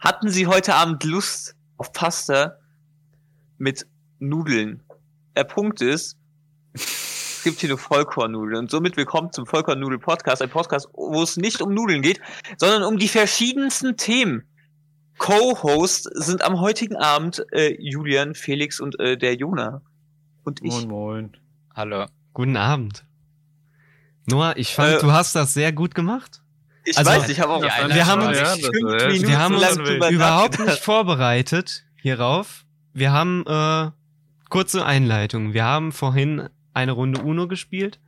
Hatten Sie heute Abend Lust auf Pasta mit Nudeln? Der Punkt ist, es gibt hier nur Vollkornnudeln und somit willkommen zum Vollkornnudel-Podcast, ein Podcast, wo es nicht um Nudeln geht, sondern um die verschiedensten Themen. Co-Host sind am heutigen Abend äh, Julian, Felix und äh, der Jona. Und ich. Moin, moin. Hallo. Guten Abend. Noah, ich fand, Äh, du hast das sehr gut gemacht. Ich Also, weiß, ich habe auch fünf wir haben uns- Ja, Minuten Wir haben uns überhaupt nicht vorbereitet hierauf. Wir haben äh, kurze Einleitung. Wir haben vorhin eine Runde Uno gespielt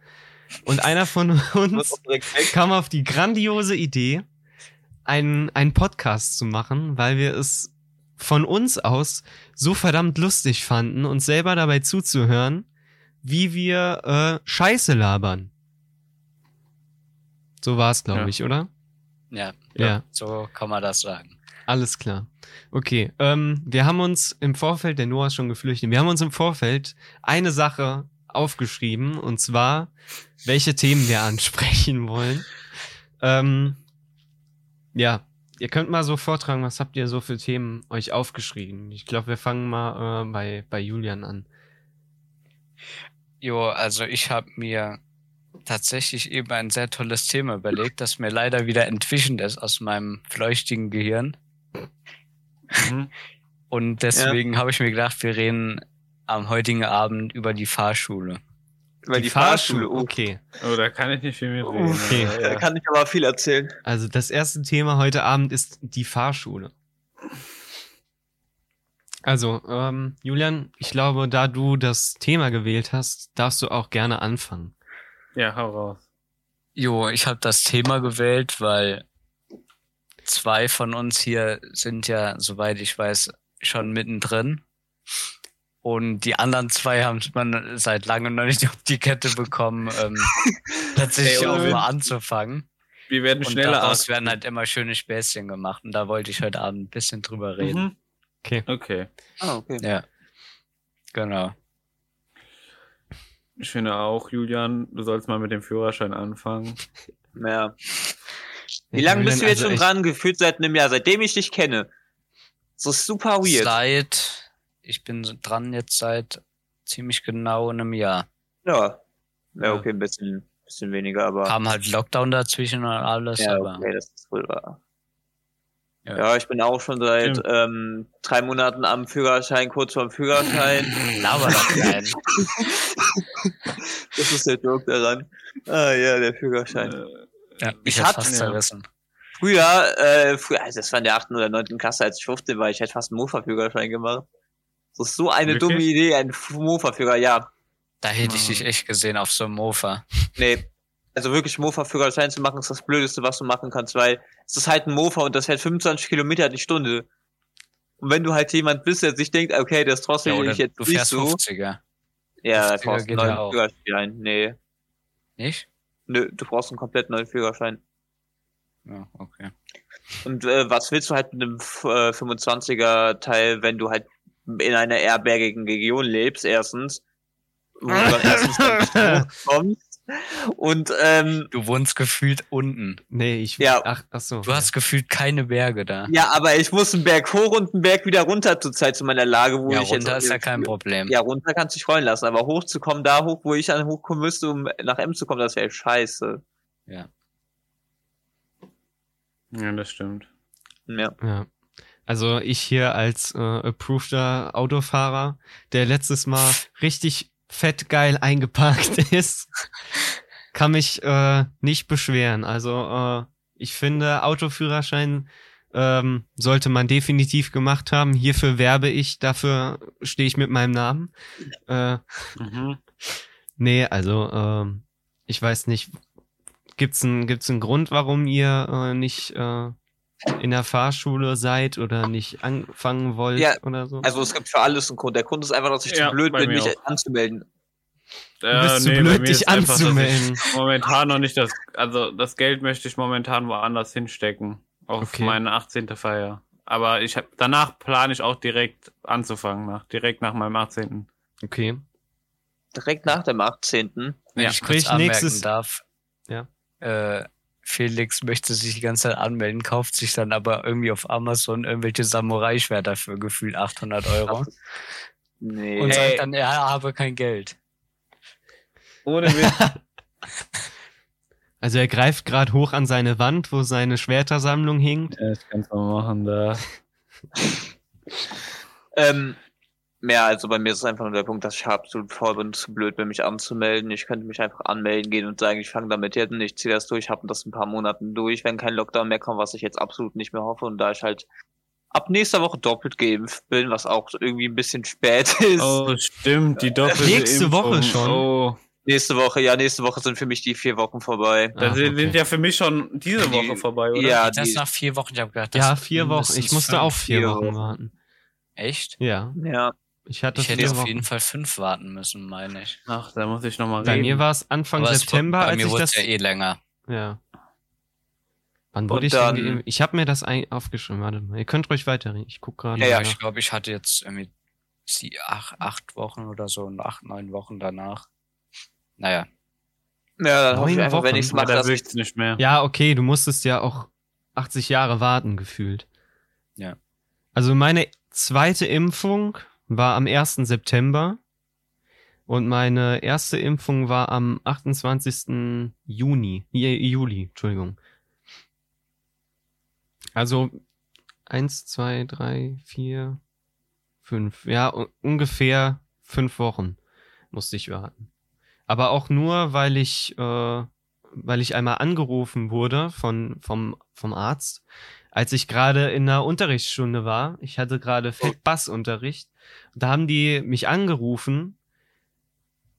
und einer von uns kam auf die grandiose Idee, einen, einen Podcast zu machen, weil wir es von uns aus so verdammt lustig fanden, uns selber dabei zuzuhören, wie wir äh, Scheiße labern. So war es, glaube Ja. ich, oder? Ja, Ja. so kann man das sagen. Alles klar. Okay, ähm, wir haben uns im Vorfeld, der Noah ist schon geflüchtet, wir haben uns im Vorfeld eine Sache aufgeschrieben, und zwar, welche Themen wir ansprechen wollen. Ähm, ja, ihr könnt mal so vortragen, was habt ihr so für Themen euch aufgeschrieben? Ich glaube, wir fangen mal äh, bei, bei Julian an. Jo, also ich habe mir tatsächlich eben ein sehr tolles Thema überlegt, das mir leider wieder entwichen ist aus meinem fleuchtigen Gehirn. Mhm. Und deswegen habe ich mir gedacht, wir reden am heutigen Abend über die Fahrschule. Weil die, Fahrschule, oh, Okay, Oh, da kann ich nicht viel mitreden. Okay. aber, da ja. kann ich aber viel erzählen. also das erste Thema heute Abend ist die Fahrschule. Also, ähm, Julian, ich glaube, da du das Thema gewählt hast, darfst du auch gerne anfangen. Ja, hau raus. Jo, ich habe das Thema gewählt, weil zwei von uns hier sind ja, soweit ich weiß, schon mittendrin. Und die anderen zwei haben man seit langem noch nicht auf die Kette bekommen, ähm, tatsächlich Ey, auch und- mal anzufangen. Wir werden Und schneller daraus ab. werden halt immer schöne Späßchen gemacht. Und da wollte ich heute Abend ein bisschen drüber reden. Mhm. Okay. Okay. Ah, okay. Ja. Genau. Ich finde auch, Julian, du sollst mal mit dem Führerschein anfangen. Ja. Wie lange bist du jetzt Also schon dran? Gefühlt seit einem Jahr, seitdem ich dich kenne. So super weird. Seit, ich bin dran jetzt seit ziemlich genau einem Jahr. Ja. Ja, okay, ein bisschen, bisschen weniger, aber. Kam halt Lockdown dazwischen und alles, ja, aber okay, das ist wohl wahr. Ja. Ja. ich bin auch schon seit ähm, drei Monaten am Führerschein, kurz vorm Führerschein. laber doch keinen. das ist der Joke daran. Ah ja, der Führerschein. Äh, Ja, Ich ich hab hatte- fast ja. zerrissen. Früher, äh, früher, also das war in der achten oder neunten Klasse, als ich 15 war, ich hätte fast einen Mofa-Führerschein gemacht. Das ist so eine Wirklich? dumme Idee, ein Mofa-Führer, ja. Da hätte ich Ah. dich echt gesehen auf so einem Mofa. Nee. Also wirklich Mofa-Führerschein zu machen, ist das Blödeste, was du machen kannst, weil es ist halt ein Mofa und das fährt 25 Kilometer die Stunde. Und wenn du halt jemand bist, der sich denkt, okay, das Ja, trotzdem oder ich jetzt du nicht fährst so. 50er. Ja, da 50er brauchst du einen neuen. Führerschein. Nee. Nicht? Nö, du brauchst einen komplett neuen Führerschein. Ja, okay. Und äh, was willst du halt mit einem äh, 25er Teil, wenn du halt in einer airbagigen Region lebst, erstens, wo du dann erstens hochkommst und ähm, Du wohnst gefühlt unten. Nee, ich. Ja. Ach, ach so. Du hast gefühlt keine Berge da. ja, aber ich muss einen Berg hoch und einen Berg wieder runter zur Zeit zu meiner Lage, wo Ja, ich runter ist ja kein Problem. Ja, runter kannst du dich rollen lassen, aber hochzukommen, da hoch, wo ich dann hochkommen müsste, um nach M zu kommen, das wäre scheiße. ja, das stimmt. Ja. Ja. Also ich hier als äh, approveder Autofahrer, der letztes Mal richtig fett geil eingeparkt ist, kann mich äh, nicht beschweren. Also äh, ich finde, Autoführerschein ähm, sollte man definitiv gemacht haben. Hierfür werbe ich, dafür stehe ich mit meinem Namen. Äh, Mhm. nee, also ähm, ich weiß nicht, gibt's einen gibt's einen Grund, warum ihr äh, nicht äh, in der Fahrschule seid oder nicht anfangen wollt Ja, oder so? Also es gibt für alles einen Grund. Der Grund ist einfach, dass ich Ja, zu blöd bin, mich auch. anzumelden. du bist zu Äh, nee, bei blöd, dich ist einfach, anzumelden. Momentan noch nicht das, also das Geld möchte ich momentan woanders hinstecken. Auf Okay. meine 18. Feier. Aber ich hab, danach plane ich auch direkt anzufangen, nach, direkt nach meinem 18. Okay. Direkt nach dem 18. Wenn Ja, ich kurz sprich, anmerken nächstes- darf. Ja. Äh, Felix möchte sich die ganze Zeit anmelden, kauft sich dann aber irgendwie auf Amazon irgendwelche Samurai-Schwerter für gefühlt 800 Euro Nee. und sagt dann, er habe kein Geld. Ohne Witz. Also er greift gerade hoch an seine Wand, wo seine Schwertersammlung hinkt. ja, das kannst du mal machen da. Ähm, ja, also bei mir ist es einfach nur der Punkt, dass ich absolut faul bin, zu blöd bin, mich anzumelden. Ich könnte mich einfach anmelden gehen und sagen, ich fange damit jetzt an, ich ziehe das durch, habe das ein paar Monaten durch, wenn kein Lockdown mehr kommt, was ich jetzt absolut nicht mehr hoffe. Und da ich halt ab nächster Woche doppelt geimpft bin, was auch irgendwie ein bisschen spät ist. Oh, stimmt, die doppelte Nächste Impfung. Woche schon? Oh, Nächste Woche, ja, nächste Woche sind für mich die vier Wochen vorbei. da Ach, sind okay. sind ja für mich schon diese Die- Woche vorbei, oder? Ja, das die, nach vier Wochen, ich habe gedacht, das Ja, vier Wochen. Ich musste auch vier Wochen. warten. Echt? Ja, ja. Ich hatte Ich hätte auf Wochen. jeden Fall fünf warten müssen, meine ich. Ach, da muss ich nochmal Bei reden. mir war es Anfang Aber es September, wurde- bei als mir ich wurde das. es ja eh länger. Ja. Wann Und wurde ich dann- denn? Ich habe mir das ein aufgeschrieben. Warte mal. Ihr könnt ruhig weiterreden. Ich guck gerade. Ja, ja, ich glaube, ich hatte jetzt irgendwie sie acht, acht Wochen oder so und acht, neun Wochen danach. Naja, Ja, dann hoffe ich Neun einfach, wenn Wochen? ich es mache, da dass ich nicht mehr. Ja, okay, du musstest ja auch 80 Jahre warten, gefühlt. Ja. Also meine zweite Impfung war am 1. September und meine erste Impfung war am 28. Juni, Ju- Juli, Entschuldigung. Also eins, zwei, drei, vier, fünf, ja, ungefähr fünf Wochen musste ich warten. Aber auch nur, weil ich, äh, weil ich einmal angerufen wurde von, vom, vom Arzt, als ich gerade in einer Unterrichtsstunde war. Ich hatte gerade Bassunterricht. Da haben die mich angerufen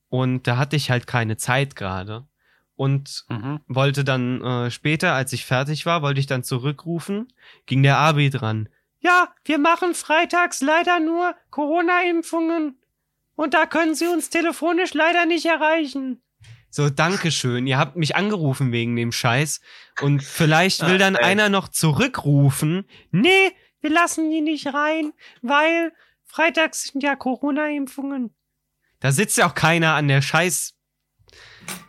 und da hatte ich halt keine Zeit gerade. Und Mhm. wollte dann äh, später, als ich fertig war, wollte ich dann zurückrufen, ging der Abi dran. Ja, wir machen freitags leider nur Corona-Impfungen. Und da können Sie uns telefonisch leider nicht erreichen. So, Dankeschön. Ihr habt mich angerufen wegen dem Scheiß. Und vielleicht will dann ey. einer noch zurückrufen. Nee, wir lassen die nicht rein, weil freitags sind ja Corona-Impfungen. Da sitzt ja auch keiner an der Scheiß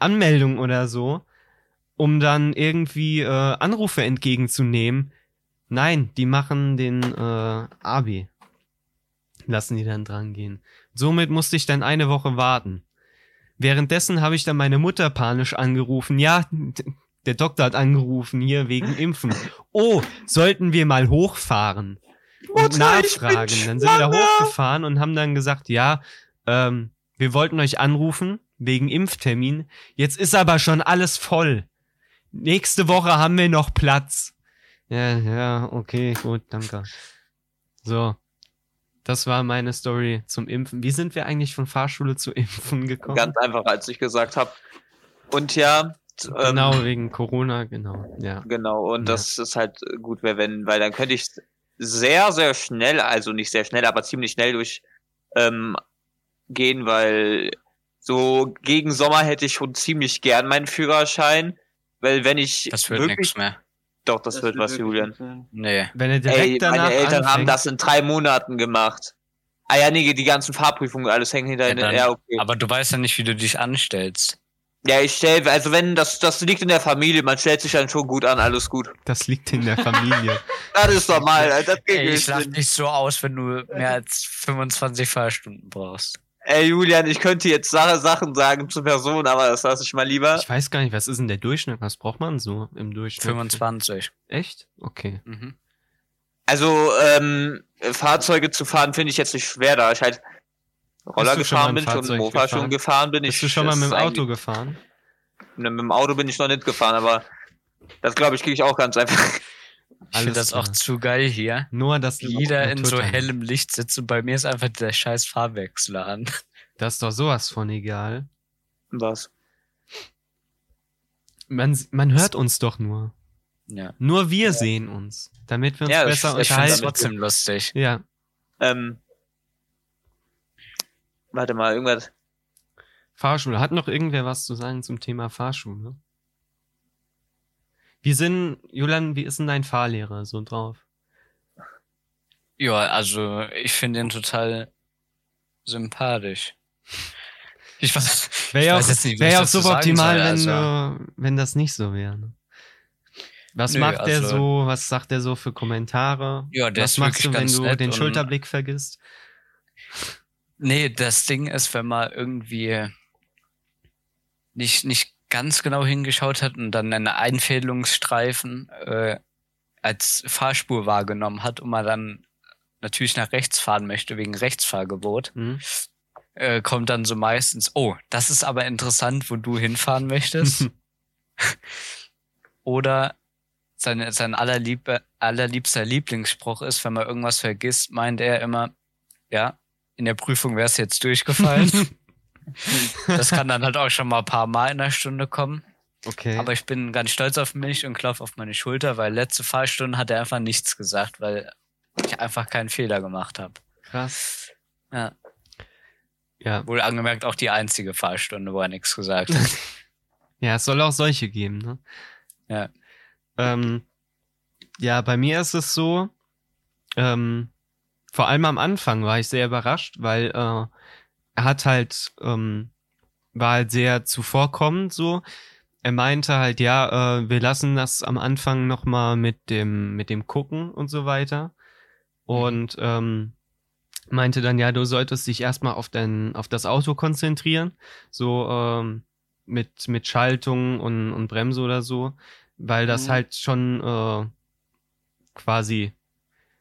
Anmeldung oder so, um dann irgendwie äh, Anrufe entgegenzunehmen. Nein, die machen den äh, AB. Lassen die dann dran gehen. Somit musste ich dann eine Woche warten. Währenddessen habe ich dann meine Mutter panisch angerufen. Ja, der Doktor hat angerufen hier wegen Impfen. Oh, sollten wir mal hochfahren und nachfragen. Dann sind wir da hochgefahren und haben dann gesagt, ja, ähm, wir wollten euch anrufen wegen Impftermin. Jetzt ist aber schon alles voll. Nächste Woche haben wir noch Platz. Ja, ja, okay, gut, danke. So. Das war meine Story zum Impfen. Wie sind wir eigentlich von Fahrschule zu Impfen gekommen? ganz einfach, als ich gesagt habe. Und ja, ähm, genau, wegen Corona, genau. Ja. Genau, und Ja. das ist halt gut, wär, wenn, weil dann könnte ich sehr, sehr schnell, also nicht sehr schnell, aber ziemlich schnell durch ähm, gehen, weil so gegen Sommer hätte ich schon ziemlich gern meinen Führerschein, weil wenn ich das wird wirklich, nichts mehr. Doch, das, wird was, Julian. Nee. Wenn er direkt Ey, danach meine Eltern haben anfängt, das in drei Monaten gemacht. Ah ja, nee, die ganzen Fahrprüfungen, alles hängen hinter, Ja, ja, dann- ja, okay. Aber du weißt ja nicht, wie du dich anstellst. Ja, ich stell, also wenn, das, das liegt in der Familie, man stellt sich dann schon gut an, alles gut. das liegt in der Familie. Das ist normal, das geht Ey, ich nicht. lach nicht so aus, wenn du mehr als 25 Fahrstunden brauchst. Ey, Julian, ich könnte jetzt Sache, Sachen sagen zur Person, aber das lasse ich mal lieber. Ich weiß gar nicht, was ist denn der Durchschnitt? Was braucht man so im Durchschnitt? 25. Echt? Okay. Mhm. Also, ähm, Fahrzeuge zu fahren finde ich jetzt nicht schwer, da ich halt Roller schon gefahren bin, schon Fahrzeug Mofa gefahren? schon gefahren bin. Bist ich, du schon mal mit dem Auto gefahren? Ne, mit dem Auto bin ich noch nicht gefahren, aber das glaube ich kriege ich auch ganz einfach. Ich finde das auch klar. zu geil hier. Nur das Jeder in so hellem Licht sitzt und bei mir ist einfach der scheiß Fahrwechsler an. Das ist doch sowas von egal. Was? Man, man hört uns doch nur. Ja. Nur wir sehen uns, damit wir uns Ja, das- besser ich Ich finde es damit- unterhalten. trotzdem lustig. Ja, Ähm, warte mal, irgendwas. Fahrschule. Hat noch irgendwer was zu sagen zum Thema Fahrschule? Wie sind, Julian, wie ist denn dein Fahrlehrer so drauf? Ja, also ich finde ihn total sympathisch. Ich weiß, Wäre ja auch, jetzt nicht, wie wär auch suboptimal, wenn, also- äh, wenn das nicht so wäre. Ne? Was Nö, macht der also- so? Was sagt der so für Kommentare? Ja, der was ist machst du, wenn du den Schulterblick vergisst? Nee, das Ding ist, wenn man irgendwie nicht, nicht ganz genau hingeschaut hat und dann einen Einfädelungsstreifen äh, als Fahrspur wahrgenommen hat und man dann natürlich nach rechts fahren möchte wegen Rechtsfahrgebot, Hm? äh, kommt dann so meistens, oh, das ist aber interessant, wo du hinfahren möchtest. Oder sein, sein allerlieb, allerliebster Lieblingsspruch ist, wenn man irgendwas vergisst, meint er immer, ja, in der Prüfung wäre es jetzt durchgefallen. das kann dann halt auch schon mal ein paar Mal in der Stunde kommen. Okay. Aber ich bin ganz stolz auf mich und klopfe auf meine Schulter, weil letzte Fahrstunde hat er einfach nichts gesagt, weil ich einfach keinen Fehler gemacht habe. Krass. Ja. Ja. Wohl angemerkt auch die einzige Fahrstunde, wo er nichts gesagt hat. Ja, es soll auch solche geben, ne? Ja. Ähm, ja, bei mir ist es so, ähm, vor allem am Anfang war ich sehr überrascht, weil äh, er hat halt, ähm, war halt sehr zuvorkommend so. Er meinte halt, ja, äh, wir lassen das am Anfang nochmal mit dem, mit dem Gucken und so weiter. Und ähm, meinte dann, ja, du solltest dich erstmal auf dein, auf das Auto konzentrieren. So, ähm, mit, mit Schaltung und, und Bremse oder so, weil das Mhm. halt schon äh, quasi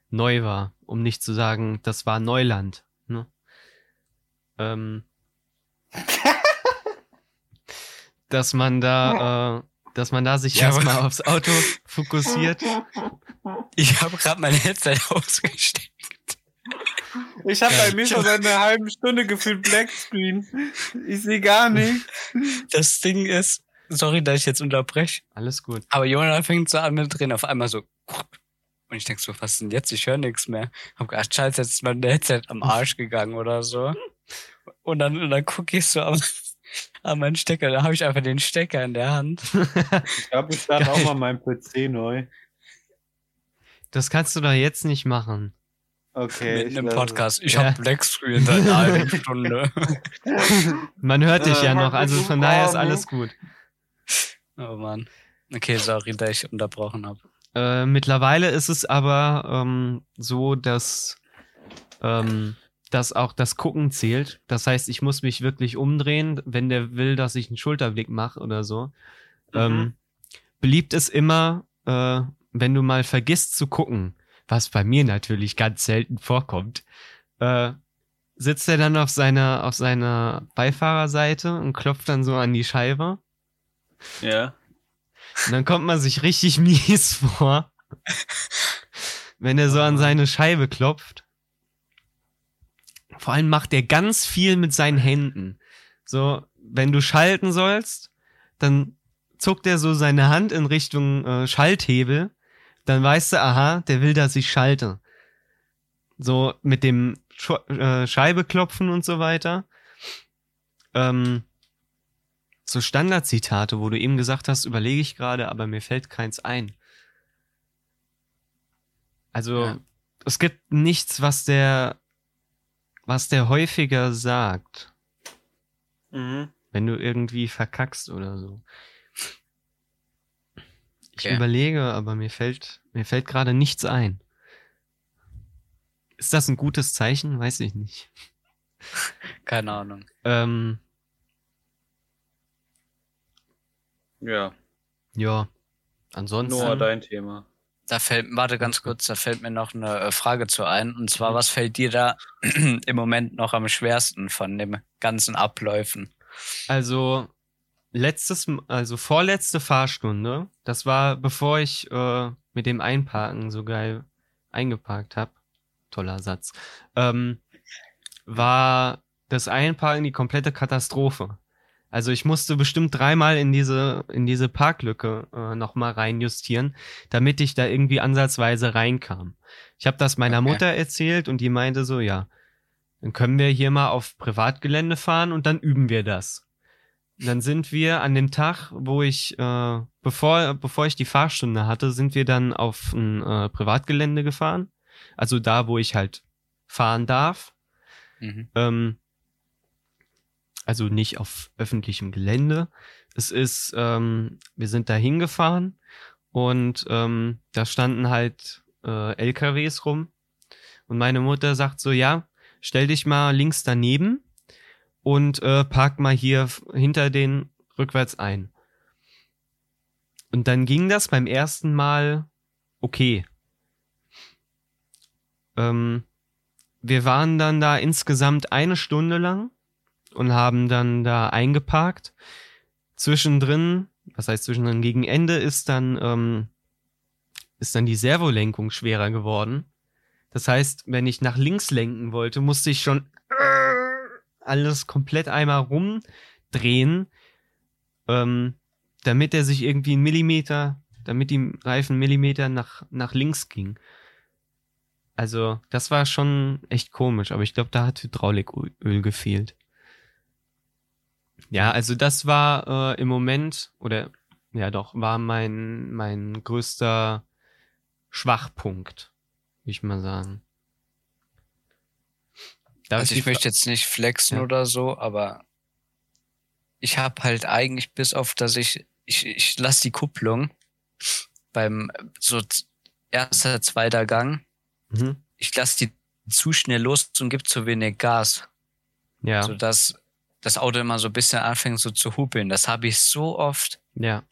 neu war, um nicht zu sagen, das war Neuland. Ähm, dass man da, äh, dass man da sich Ja, erstmal aufs Auto fokussiert. Ich habe gerade mein Headset ausgesteckt. Ich habe Ja. bei mir schon seit einer halben Stunde gefühlt Blackscreen. Ich sehe gar nicht. Das Ding ist, sorry, dass ich jetzt unterbreche, Alles gut. aber Jonathan fängt so an mit drehen, auf einmal so. Und ich denk so, was denn jetzt? Ich höre nichts mehr. Hab gedacht, scheiße, jetzt ist mein Headset am Arsch gegangen oder so. Und dann, und dann gucke ich so am, an meinen Stecker, da habe ich einfach den Stecker in der Hand. Ich glaube, ich starte auch mal meinen PC neu. Das kannst du doch jetzt nicht machen. Okay. im lasse Podcast. Ich Ja. hab Blackscreen seit einer halben Stunde. Man hört dich Äh, ja noch, also von daher ist alles gut. Oh Mann. Okay, sorry, dass ich unterbrochen habe. Äh, mittlerweile ist es aber ähm, so, dass, ähm, dass auch das Gucken zählt. Das heißt, ich muss mich wirklich umdrehen, wenn der will, dass ich einen Schulterblick mache oder so. Ähm, beliebt ist immer, äh, wenn du mal vergisst zu gucken, was bei mir natürlich ganz selten vorkommt, äh, sitzt er dann auf seiner, auf seiner Beifahrerseite und klopft dann so an die Scheibe. Ja. Und dann kommt man sich richtig mies vor, wenn er so an seine Scheibe klopft. Vor allem macht er ganz viel mit seinen Händen. So, wenn du schalten sollst, dann zuckt er so seine Hand in Richtung äh, Schalthebel. Dann weißt du, aha, der will, dass ich schalte. So mit dem Sch äh, Scheibe klopfen und so weiter. Ähm, so Standardzitate, wo du eben gesagt hast, überlege ich gerade, aber mir fällt keins ein. Also, Ja. es gibt nichts, was der, was der häufiger sagt, Mhm. wenn du irgendwie verkackst oder so. Ich Okay. überlege, aber mir fällt, mir fällt gerade nichts ein. Ist das ein gutes Zeichen? Weiß ich nicht. Keine Ahnung. Ähm, Ja. ja. Ansonsten. Noah, dein Thema. Da fällt, warte ganz kurz, da fällt mir noch eine äh, Frage zu ein. Und zwar, Mhm. was fällt dir da im Moment noch am schwersten von den ganzen Abläufen? Also letztes, also vorletzte Fahrstunde, das war bevor ich äh, mit dem Einparken so geil eingeparkt habe. Toller Satz. Ähm, war das Einparken die komplette Katastrophe. Also ich musste bestimmt dreimal in diese in diese Parklücke äh, noch mal reinjustieren, damit ich da irgendwie ansatzweise reinkam. Ich habe das meiner Okay. Mutter erzählt und die meinte so, ja, dann können wir hier mal auf Privatgelände fahren und dann üben wir das. Und dann sind wir an dem Tag, wo ich, äh, bevor, bevor ich die Fahrstunde hatte, sind wir dann auf ein äh, Privatgelände gefahren. Also da, wo ich halt fahren darf. Mhm. Ähm, also nicht auf öffentlichem Gelände. Es ist, ähm, wir sind da hingefahren und ähm, da standen halt äh, LKWs rum. Und meine Mutter sagt so, ja, stell dich mal links daneben und äh, park mal hier hinter den rückwärts ein. Und dann ging das beim ersten Mal okay. Ähm, wir waren dann da insgesamt eine Stunde lang und haben dann da eingeparkt. Zwischendrin, was heißt zwischendrin, gegen Ende ist dann, ähm, ist dann die Servolenkung schwerer geworden. Das heißt, wenn ich nach links lenken wollte, musste ich schon alles komplett einmal rumdrehen, ähm, damit er sich irgendwie einen Millimeter, damit die Reifen Millimeter nach, nach links ging. Also, das war schon echt komisch, aber ich glaube, da hat Hydrauliköl gefehlt. Ja, also das war äh, im Moment, oder ja doch, war mein, mein größter Schwachpunkt, würde ich mal sagen. Darf also ich, ich möchte jetzt nicht flexen ja. oder so, aber ich habe halt eigentlich bis auf, dass ich, ich, ich lasse die Kupplung beim so erster, zweiter Gang, mhm. ich lasse die zu schnell los und gibt zu wenig Gas. Ja. Sodass das Auto immer so ein bisschen anfängt so zu hupeln. Das habe ich so oft. Ja.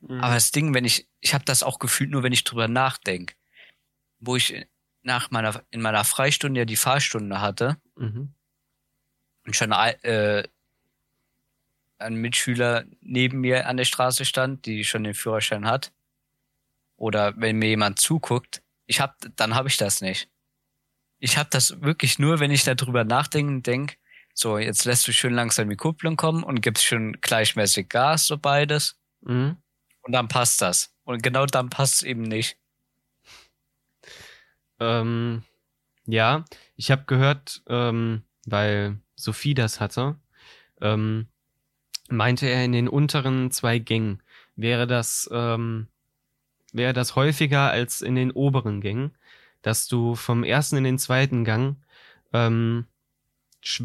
Mhm. Aber das Ding, wenn ich, ich habe das auch gefühlt nur, wenn ich drüber nachdenke. Wo ich nach meiner, in meiner Freistunde ja die Fahrstunde hatte mhm. und schon äh, ein Mitschüler neben mir an der Straße stand, die schon den Führerschein hat. Oder wenn mir jemand zuguckt, ich hab, dann habe ich das nicht. Ich habe das wirklich nur, wenn ich darüber nachdenke und denk, so, jetzt lässt du schön langsam die Kupplung kommen und gibst schön gleichmäßig Gas, so beides. Mhm. Und dann passt das. Und genau dann passt es eben nicht. Ähm, ja, ich habe gehört, ähm, weil Sophie das hatte, ähm, meinte er in den unteren zwei Gängen wäre das ähm, wäre das häufiger als in den oberen Gängen, dass du vom ersten in den zweiten Gang ähm, sch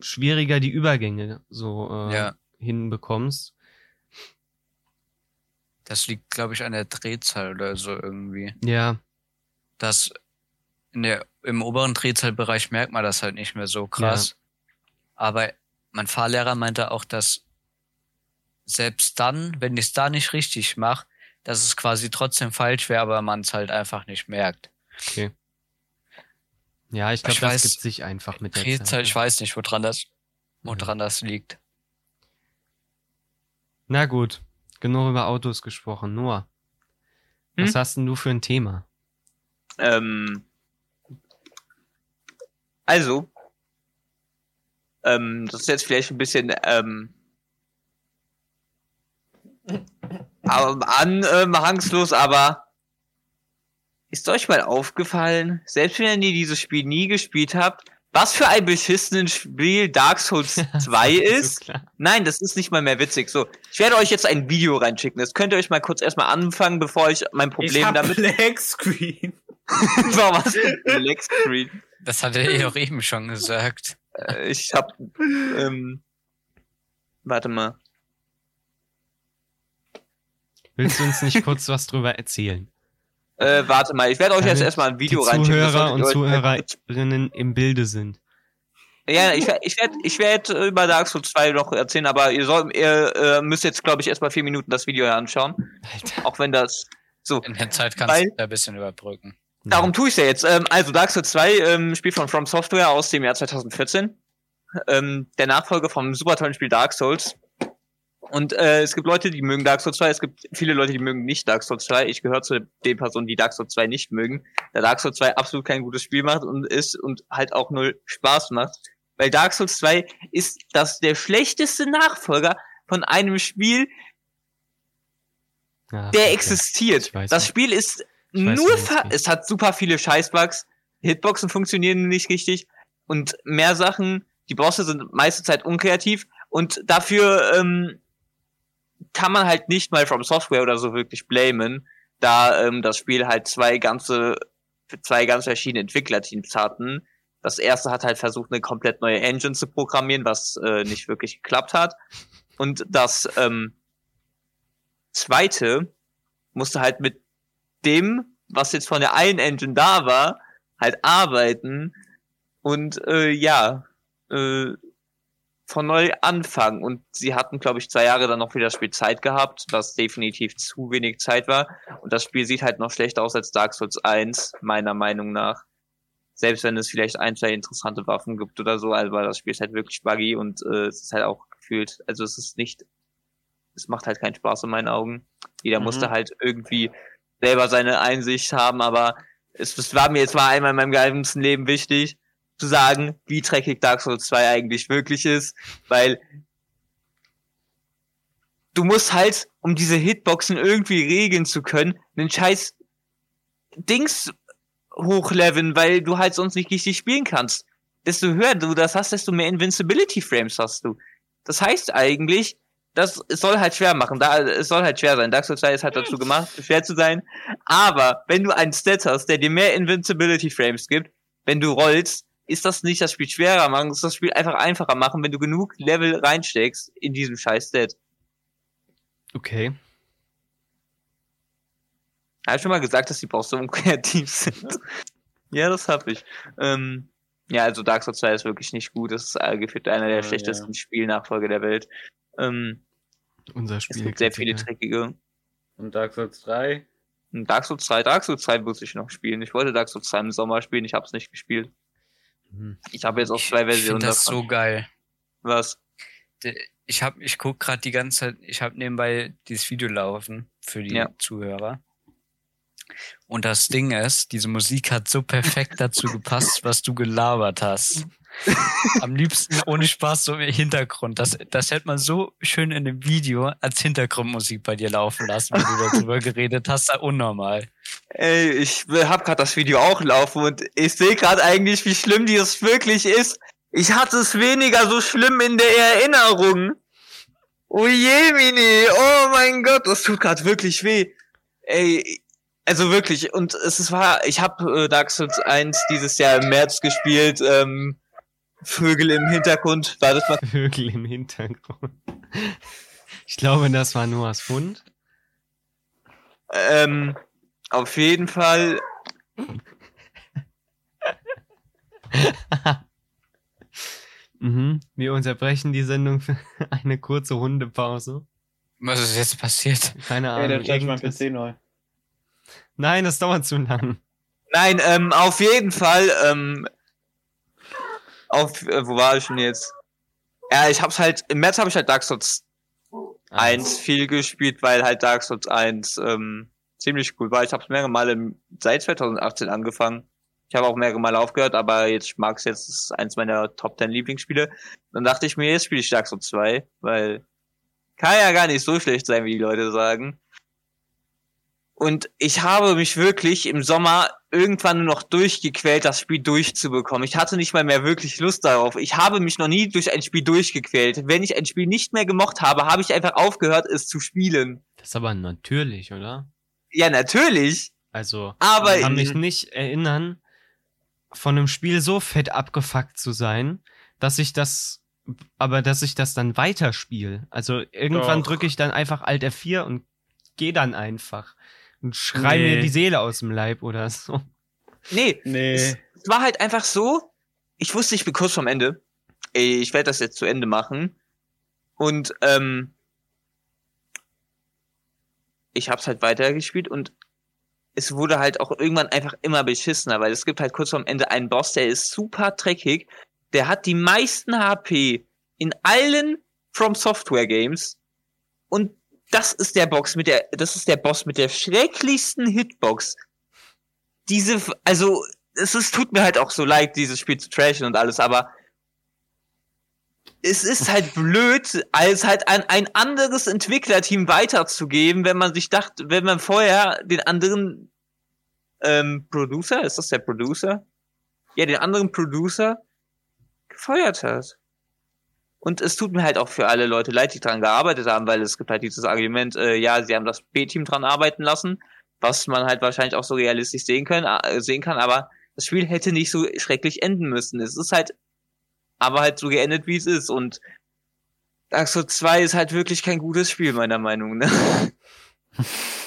schwieriger die Übergänge so äh, ja. hinbekommst. Das liegt, glaube ich, an der Drehzahl oder so irgendwie. Ja. Das in der, im oberen Drehzahlbereich merkt man das halt nicht mehr so krass. Ja. Aber mein Fahrlehrer meinte auch, dass selbst dann, wenn ich es da nicht richtig mache, dass es quasi trotzdem falsch wäre, aber man es halt einfach nicht merkt. Okay. Ja, ich glaube, das gibt sich einfach mit der Drehzahl, Zeit. Ich weiß nicht, woran das, woran das liegt. Na gut, genug über Autos gesprochen. Noah, hm? was hast denn du für ein Thema? Ähm, also, ähm, das ist jetzt vielleicht ein bisschen ähm, anhangslos, ähm, aber ist euch mal aufgefallen, selbst wenn ihr dieses Spiel nie gespielt habt, was für ein beschissenes Spiel Dark Souls 2 ist? So Nein, das ist nicht mal mehr witzig. So, ich werde euch jetzt ein Video reinschicken. Das könnt ihr euch mal kurz erstmal anfangen, bevor ich mein Problem ich hab damit. Black Screen. War was? Black Screen. Das hat er eh auch eben schon gesagt. Äh, ich hab, ähm, warte mal. Willst du uns nicht kurz was drüber erzählen? Äh, warte mal, ich werde euch jetzt erstmal ein Video reinschicken. Zuhörer und Zuhörerinnen im Bilde sind. Ja, ich, ich werde ich werd über Dark Souls 2 noch erzählen, aber ihr, soll, ihr äh, müsst jetzt, glaube ich, erstmal vier Minuten das Video anschauen. Alter. Auch wenn das so. In der Zeit kannst du ein bisschen überbrücken. Darum tue ich ja jetzt. Ähm, also Dark Souls 2, ähm, Spiel von From Software aus dem Jahr 2014. Ähm, der Nachfolger vom super tollen Spiel Dark Souls. Und äh, es gibt Leute, die mögen Dark Souls 2, es gibt viele Leute, die mögen nicht Dark Souls 2. Ich gehöre zu den Personen, die Dark Souls 2 nicht mögen, da Dark Souls 2 absolut kein gutes Spiel macht und ist und halt auch null Spaß macht. Weil Dark Souls 2 ist das der schlechteste Nachfolger von einem Spiel, ja, der existiert. Das Spiel ist nur, es hat super viele Scheißbugs, Hitboxen funktionieren nicht richtig und mehr Sachen, die Bosse sind meiste Zeit unkreativ und dafür ähm, kann man halt nicht mal From Software oder so wirklich blamen, da ähm, das Spiel halt zwei ganze, zwei ganz verschiedene Entwicklerteams hatten. Das erste hat halt versucht, eine komplett neue Engine zu programmieren, was äh, nicht wirklich geklappt hat. Und das ähm, zweite musste halt mit dem, was jetzt von der einen Engine da war, halt arbeiten und äh, ja, äh, von neu anfangen. Und sie hatten, glaube ich, zwei Jahre dann noch wieder Spielzeit gehabt, was definitiv zu wenig Zeit war. Und das Spiel sieht halt noch schlechter aus als Dark Souls 1, meiner Meinung nach. Selbst wenn es vielleicht ein, zwei interessante Waffen gibt oder so, aber das Spiel ist halt wirklich buggy und äh, es ist halt auch gefühlt, also es ist nicht, es macht halt keinen Spaß in meinen Augen. Jeder Mhm. musste halt irgendwie selber seine Einsicht haben, aber es, es war mir jetzt mal einmal in meinem ganzen Leben wichtig, zu sagen, wie dreckig Dark Souls 2 eigentlich wirklich ist, weil du musst halt, um diese Hitboxen irgendwie regeln zu können, einen scheiß Dings hochleveln, weil du halt sonst nicht richtig spielen kannst. Desto höher du das hast, desto mehr Invincibility Frames hast du. Das heißt eigentlich, das soll halt schwer machen. Da, es soll halt schwer sein. Dark Souls 2 ist halt dazu gemacht, schwer zu sein. Aber wenn du einen Stat hast, der dir mehr Invincibility Frames gibt, wenn du rollst, ist das nicht das Spiel schwerer machen, ist das Spiel einfach einfacher machen, wenn du genug Level reinsteckst in diesem scheiß Stat. Okay. Hab ich schon mal gesagt, dass die Boss so unkreativ sind. ja, das hab ich. Ähm, ja, also Dark Souls 2 ist wirklich nicht gut. Das ist äh, gefühlt einer der Ja, schlechtesten Spielnachfolger der Welt. Ähm, Unser es Spiel. gibt sehr viele dreckige. Und Dark Souls 3? Und Dark Souls 2, Dark Souls 2 muss ich noch spielen. Ich wollte Dark Souls 2 im Sommer spielen, ich habe es nicht gespielt. Hm. Ich habe jetzt auch zwei ich Versionen finde das davon. so geil. Was? Ich hab, ich guck gerade die ganze Zeit, ich habe nebenbei dieses Video laufen für die Ja. Zuhörer. Und das Ding ist, diese Musik hat so perfekt dazu gepasst, was du gelabert hast. Am liebsten ohne Spaß so im Hintergrund. Das, das hätte man so schön in dem Video als Hintergrundmusik bei dir laufen lassen, wenn du darüber geredet hast. Unnormal. Ey, ich hab gerade das Video auch laufen und ich sehe gerade eigentlich, wie schlimm dieses wirklich ist. Ich hatte es weniger so schlimm in der Erinnerung. Oh je, Mini. Oh mein Gott, das tut gerade wirklich weh. Ey, also wirklich. Und es ist war, ich habe äh, Dark Souls 1 dieses Jahr im März gespielt. Ähm, Vögel im Hintergrund. War das mal? Vögel im Hintergrund. Ich glaube, das war Noahs Hund. Ähm, auf jeden Fall. Mhm. Wir unterbrechen die Sendung für eine kurze Hundepause. Was ist jetzt passiert? Keine Ahnung. irgendwas- neu. Nein, das dauert zu lang. Nein, ähm, auf jeden Fall, ähm, auf, äh, wo war ich denn jetzt? Ja, ich hab's halt, im März habe ich halt Dark Souls 1 viel gespielt, weil halt Dark Souls 1 ähm, ziemlich cool war. Ich hab's mehrere Male seit 2018 angefangen. Ich habe auch mehrere Male aufgehört, aber jetzt ich mag's jetzt, das ist eins meiner Top 10 Lieblingsspiele. Dann dachte ich mir, jetzt spiele ich Dark Souls 2, weil kann ja gar nicht so schlecht sein, wie die Leute sagen. Und ich habe mich wirklich im Sommer irgendwann nur noch durchgequält, das Spiel durchzubekommen. Ich hatte nicht mal mehr wirklich Lust darauf. Ich habe mich noch nie durch ein Spiel durchgequält. Wenn ich ein Spiel nicht mehr gemocht habe, habe ich einfach aufgehört, es zu spielen. Das ist aber natürlich, oder? Ja, natürlich. Also, Aber ich kann mich nicht erinnern, von einem Spiel so fett abgefuckt zu sein, dass ich das, aber dass ich das dann weiterspiele. Also irgendwann drücke ich dann einfach Alt F4 und gehe dann einfach und schrei Nee. mir die Seele aus dem Leib oder so. nee, Nee. Es, es war halt einfach so, ich wusste, ich bin kurz vorm Ende. Ich werde das jetzt zu Ende machen. Und ähm, ich hab's halt weitergespielt und es wurde halt auch irgendwann einfach immer beschissener, weil es gibt halt kurz vorm Ende einen Boss, der ist super dreckig. Der hat die meisten HP in allen From Software Games. Und das ist der Box mit der, das ist der Boss mit der schrecklichsten Hitbox. Diese, also, es ist, tut mir halt auch so leid, dieses Spiel zu trashen und alles, aber es ist halt blöd, als halt an ein anderes Entwicklerteam weiterzugeben, wenn man sich dachte, wenn man vorher den anderen ähm, Producer, ist das der Producer? Ja, den anderen Producer gefeuert hat. Und es tut mir halt auch für alle Leute leid, die dran gearbeitet haben, weil es gibt halt dieses Argument, äh, ja, sie haben das B-Team dran arbeiten lassen, was man halt wahrscheinlich auch so realistisch sehen können, äh, sehen kann, aber das Spiel hätte nicht so schrecklich enden müssen. Es ist halt aber halt so geendet, wie es ist. Und Dark Souls 2 ist halt wirklich kein gutes Spiel, meiner Meinung nach.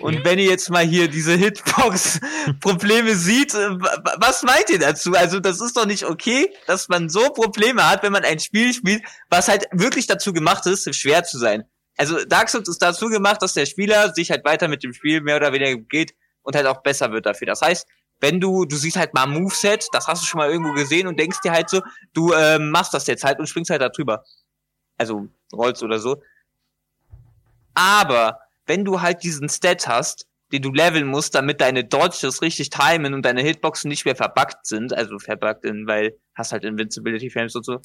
Und wenn ihr jetzt mal hier diese Hitbox-Probleme sieht, äh, wa- was meint ihr dazu? Also das ist doch nicht okay, dass man so Probleme hat, wenn man ein Spiel spielt, was halt wirklich dazu gemacht ist, schwer zu sein. Also Dark Souls ist dazu gemacht, dass der Spieler sich halt weiter mit dem Spiel mehr oder weniger geht und halt auch besser wird dafür. Das heißt, wenn du, du siehst halt mal ein Moveset, das hast du schon mal irgendwo gesehen und denkst dir halt so, du ähm, machst das jetzt halt und springst halt da drüber. Also rollst oder so. Aber wenn du halt diesen Stat hast, den du leveln musst, damit deine Dodges richtig timen und deine Hitboxen nicht mehr verbuggt sind, also verbuggt in, weil hast halt Invincibility Frames und so,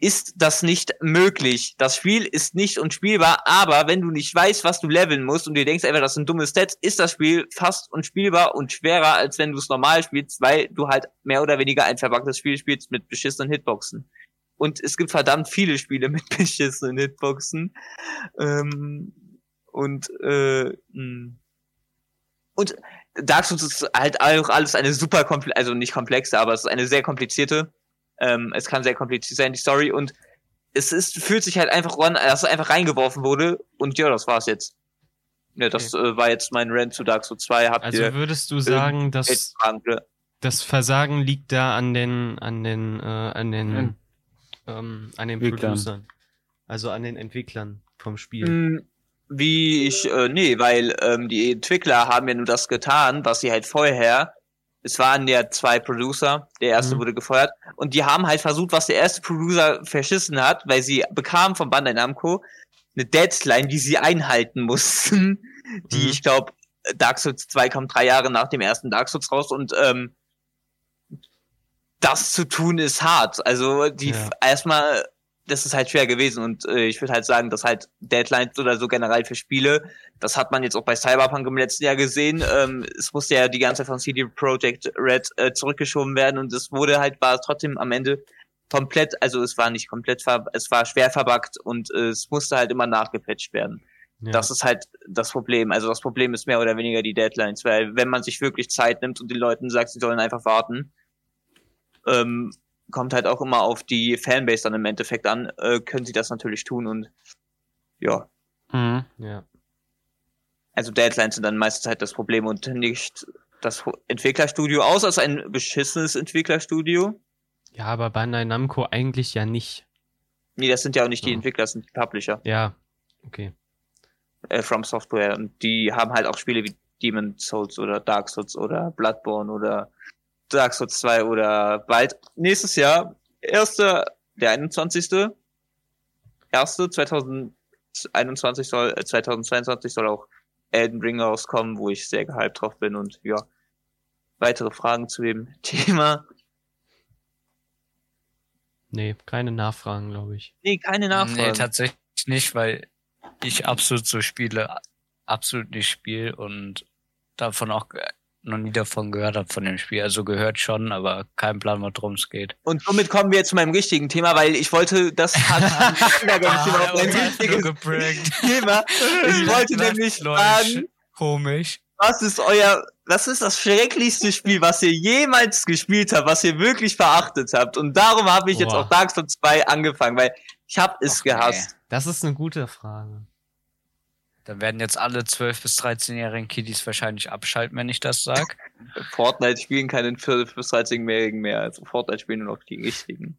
ist das nicht möglich. Das Spiel ist nicht unspielbar, aber wenn du nicht weißt, was du leveln musst und dir denkst einfach, das sind dumme Stats, ist das Spiel fast unspielbar und schwerer, als wenn du es normal spielst, weil du halt mehr oder weniger ein verbuggtes Spiel spielst mit beschissenen Hitboxen. Und es gibt verdammt viele Spiele mit beschissenen Hitboxen. Ähm, und äh, mh. und Dark Souls ist halt auch alles eine super komplexe, also nicht komplexe, aber es ist eine sehr komplizierte. Ähm, es kann sehr kompliziert sein, die Story, und es ist, fühlt sich halt einfach an, dass es einfach reingeworfen wurde, und ja, das war's jetzt. Ja, das äh, war jetzt mein Rant zu Dark Souls 2. Habt Also ihr würdest du sagen, dass das Versagen liegt da an den, an den, äh, an den, Hm. ähm, an den Entwicklern. Producern. Also an den Entwicklern vom Spiel. Wie ich, äh, nee, weil ähm, die Entwickler haben ja nur das getan, was sie halt vorher, es waren ja zwei Producer, der erste Mhm. wurde gefeuert, und die haben halt versucht, was der erste Producer verschissen hat, weil sie bekamen von Bandai Namco eine Deadline, die sie einhalten mussten, die, Mhm. ich glaube, Dark Souls 2 kommt drei Jahre nach dem ersten Dark Souls raus und ähm, das zu tun ist hart. Also die Ja. erstmal, das ist halt schwer gewesen und äh, ich würde halt sagen, dass halt Deadlines oder so generell für Spiele, das hat man jetzt auch bei Cyberpunk im letzten Jahr gesehen. Ähm, es musste ja die ganze Zeit von CD Projekt Red äh, zurückgeschoben werden und es wurde halt, war trotzdem am Ende komplett, also es war nicht komplett, es war schwer verbuggt und äh, es musste halt immer nachgepatcht werden. Ja. Das ist halt das Problem. Also das Problem ist mehr oder weniger die Deadlines, weil wenn man sich wirklich Zeit nimmt und den Leuten sagt, sie sollen einfach warten, ähm, kommt halt auch immer auf die Fanbase dann im Endeffekt an, äh, können sie das natürlich tun und ja, Mhm. ja. also Deadlines sind dann meistens halt das Problem und nicht das Entwicklerstudio, außer es ist ein beschissenes Entwicklerstudio. ja, aber Bandai Namco eigentlich ja nicht. Nee, das sind ja auch nicht die. Entwickler, das sind die Publisher Ja, okay. äh, from Software und die haben halt auch Spiele wie Demon Souls oder Dark Souls oder Bloodborne oder Dark Souls 2 oder bald nächstes Jahr, erster, der 21. Erste 2021 soll, äh, 2022 soll auch Elden Ring rauskommen, wo ich sehr gehypt drauf bin und ja, weitere Fragen zu dem Thema. Nee, keine Nachfragen, glaube ich. Nee, keine Nee, Nachfragen. tatsächlich nicht, weil ich absolut so Spiele absolut nicht spiele und davon auch ge- noch nie davon gehört habe von dem Spiel. Also gehört schon, aber kein Plan, worum es geht. und somit kommen wir jetzt zu meinem richtigen Thema, weil ich wollte, das hat Ah, ein richtiges Thema. Ich wollte nämlich fragen, Komisch. was ist euer, was ist das schrecklichste Spiel, was ihr jemals gespielt habt, was ihr wirklich verachtet habt? Und darum habe ich jetzt Boah. auch Dark Souls 2 angefangen, weil ich habe es nee. gehasst. Das ist eine gute Frage. Dann werden jetzt alle 12- bis 13-jährigen Kiddies wahrscheinlich abschalten, wenn ich das sag. Fortnite spielen keine 12 bis 13-Jährigen mehr, also Fortnite spielen nur noch die richtigen.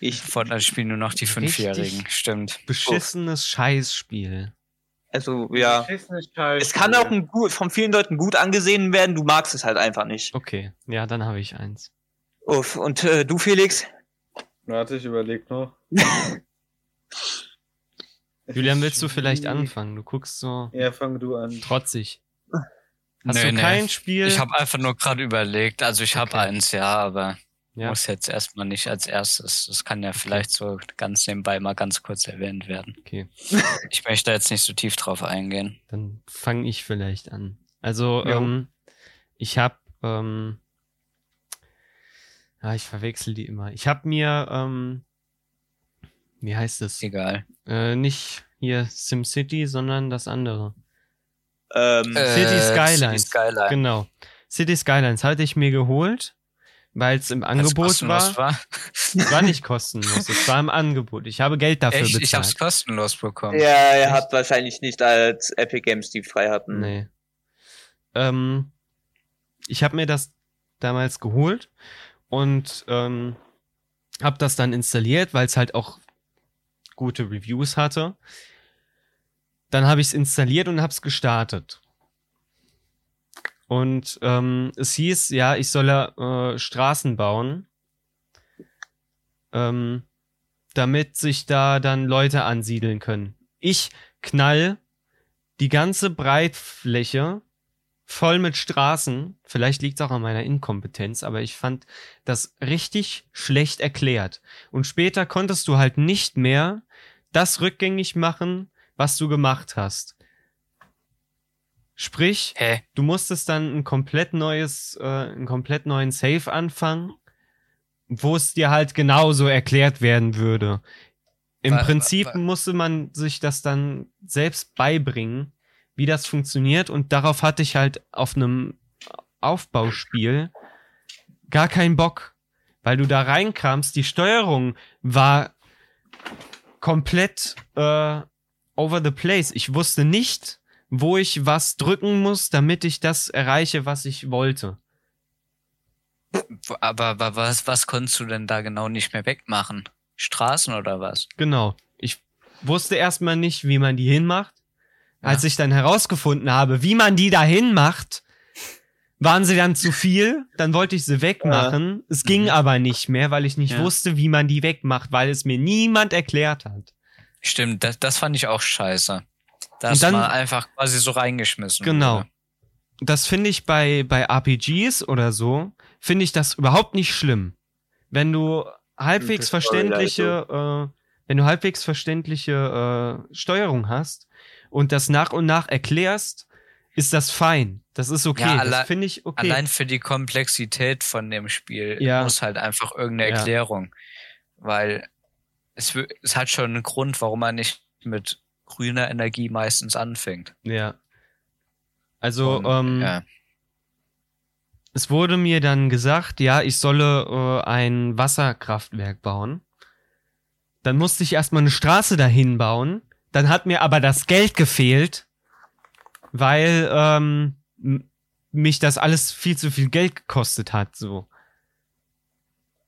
Ich, Fortnite spielen nur noch die Richtig. Fünfjährigen. Stimmt. Beschissenes Scheißspiel. also ja. Es kann auch ein von vielen Leuten gut angesehen werden, du magst es halt einfach nicht. Okay, ja, dann habe ich eins. Uff, und äh, du, Felix? Warte, ich überleg noch. Julian, willst du vielleicht anfangen? Du guckst so Ja, fang du an. trotzig. Hast Nee, du nee. kein Spiel? Ich habe einfach nur gerade überlegt. Also ich habe Okay. eins, ja, aber ja. muss jetzt erstmal nicht als erstes. Das kann ja vielleicht so ganz nebenbei mal ganz kurz erwähnt werden. Okay, Ich möchte jetzt nicht so tief drauf eingehen. dann fange ich vielleicht an. Also, ähm, ich habe, ähm, ja, ich verwechsel die immer. Ich habe mir, ähm, wie heißt es? Egal. Äh, nicht hier SimCity, sondern das andere. Ähm, City Skylines. City Skyline. Genau. City Skylines hatte ich mir geholt weil es im Angebot kostenlos war. war. Es war nicht kostenlos, es war im Angebot. Ich habe Geld dafür Echt? Ich hab's bezahlt. kostenlos bekommen. Ja, ihr Echt? habt wahrscheinlich nicht als Epic Games die frei hatten. Nee. Ähm, ich habe mir das damals geholt und ähm, habe das dann installiert, weil es halt auch gute Reviews hatte. Dann habe ich es installiert und habe es gestartet. Und ähm, es hieß, ja, ich solle äh, Straßen bauen, ähm, damit sich da dann Leute ansiedeln können. Ich knall die ganze Breitfläche voll mit Straßen. Vielleicht liegt es auch an meiner Inkompetenz, aber ich fand das richtig schlecht erklärt. Und später konntest du halt nicht mehr das rückgängig machen, was du gemacht hast. Sprich, Hä? du musstest dann ein komplett neues, äh, einen komplett neuen Save anfangen, wo es dir halt genauso erklärt werden würde. Im Wa- wa- Prinzip wa- musste man sich das dann selbst beibringen, wie das funktioniert und darauf hatte ich halt auf einem Aufbauspiel gar keinen Bock, weil du da reinkamst, die Steuerung war komplett äh, over the place. Ich wusste nicht, wo ich was drücken muss, damit ich das erreiche, was ich wollte. Aber, aber was, was konntest du denn da genau nicht mehr wegmachen? Straßen oder was? Genau. Ich wusste erstmal nicht, wie man die hinmacht. Ja. Als ich dann herausgefunden habe, wie man die da hinmacht, waren sie dann zu viel. Dann wollte ich sie wegmachen. Es ging Mhm. aber nicht mehr, weil ich nicht Ja. wusste, wie man die wegmacht, weil es mir niemand erklärt hat. Stimmt, das, das fand ich auch scheiße. Da Und hast dann- man einfach quasi so reingeschmissen. Genau. wurde. Das finde ich bei, bei RPGs oder so, finde ich das überhaupt nicht schlimm. Wenn du halbwegs verständliche, äh, wenn du halbwegs verständliche äh, Steuerung hast und das nach und nach erklärst, ist das fein. Das ist okay. Ja, das finde ich okay. Allein für die Komplexität von dem Spiel Ja. muss halt einfach irgendeine Ja. Erklärung. Weil es, es hat schon einen Grund, warum man nicht mit grüner Energie meistens anfängt. ja. Also, Und, ähm, ja. es wurde mir dann gesagt, ja, ich solle äh, ein Wasserkraftwerk bauen. Dann musste ich erstmal eine Straße dahin bauen. Dann hat mir aber das Geld gefehlt, weil ähm, mich das alles viel zu viel Geld gekostet hat. So.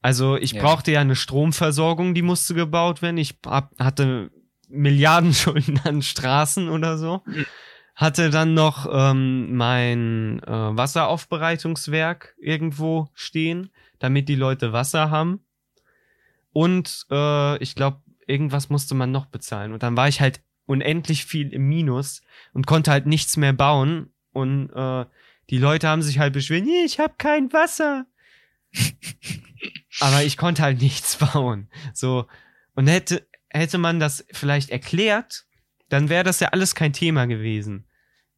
Also ich Ja. brauchte ja eine Stromversorgung, die musste gebaut werden. Ich hab, hatte Milliarden Schulden an Straßen oder so. Hatte dann noch ähm, mein äh, Wasseraufbereitungswerk irgendwo stehen, damit die Leute Wasser haben. Und äh, ich glaube, irgendwas musste man noch bezahlen. Und dann war ich halt unendlich viel im Minus und konnte halt nichts mehr bauen. Und äh, die Leute haben sich halt beschwert, ich habe kein Wasser. Aber ich konnte halt nichts bauen. So. Und hätte, hätte man das vielleicht erklärt, dann wäre das ja alles kein Thema gewesen.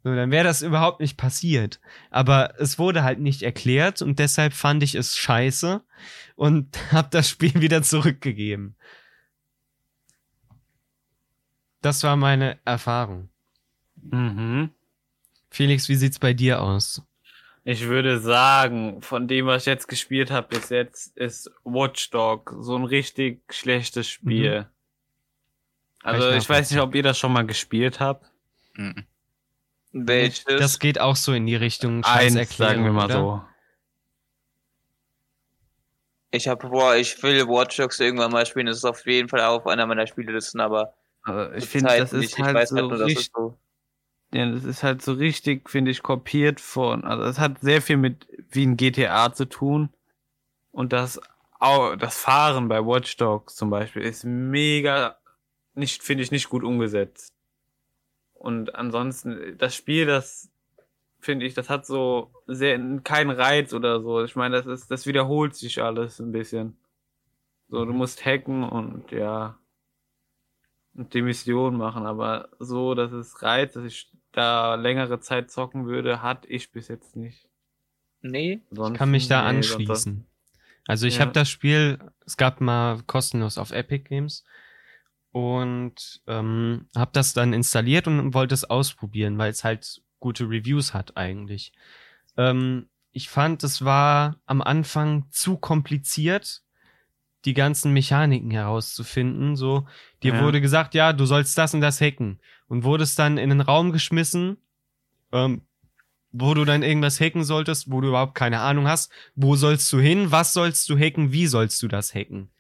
So, dann wäre das überhaupt nicht passiert. Aber es wurde halt nicht erklärt und deshalb fand ich es scheiße und habe das Spiel wieder zurückgegeben. Das war meine Erfahrung. Mhm. Felix, wie sieht's bei dir aus? Ich würde sagen, von dem, was ich jetzt gespielt habe bis jetzt, ist Watch Dog so ein richtig schlechtes Spiel. Also Kann ich ich weiß nicht, ob ihr das schon mal gespielt habt. Mhm. Welches? Das geht auch so in die Richtung Eins, sagen wir mal oder? so. ich habe, boah, ich will Watch Dogs irgendwann mal spielen. Das ist auf jeden Fall auf einer meiner Spielelisten, aber Also ich finde, das nicht. ist ich halt so halt nur, richtig, so. ja, das ist halt so richtig, finde ich, kopiert von, also es hat sehr viel mit wie ein GTA zu tun. Und das, das Fahren bei Watch Dogs zum Beispiel ist mega, nicht, finde ich, nicht gut umgesetzt. Und ansonsten, das Spiel, das finde ich, das hat so sehr keinen Reiz oder so. Ich meine, das ist, das wiederholt sich alles ein bisschen. So, du musst hacken und ja, die Mission machen, aber so, dass es reizt, dass ich da längere Zeit zocken würde, hatte ich bis jetzt nicht. Nee. Ich kann mich da Nee, sonst- anschließen. Also ich Ja. habe das Spiel, es gab mal kostenlos auf Epic Games und ähm, habe das dann installiert und wollte es ausprobieren, weil es halt gute Reviews hat eigentlich. Ähm, ich fand, es war am Anfang zu kompliziert, die ganzen Mechaniken herauszufinden. So, dir Ja. wurde gesagt, ja, du sollst das und das hacken. Und wurdest dann in den Raum geschmissen, ähm, wo du dann irgendwas hacken solltest, wo du überhaupt keine Ahnung hast. Wo sollst du hin? Was sollst du hacken? Wie sollst du das hacken?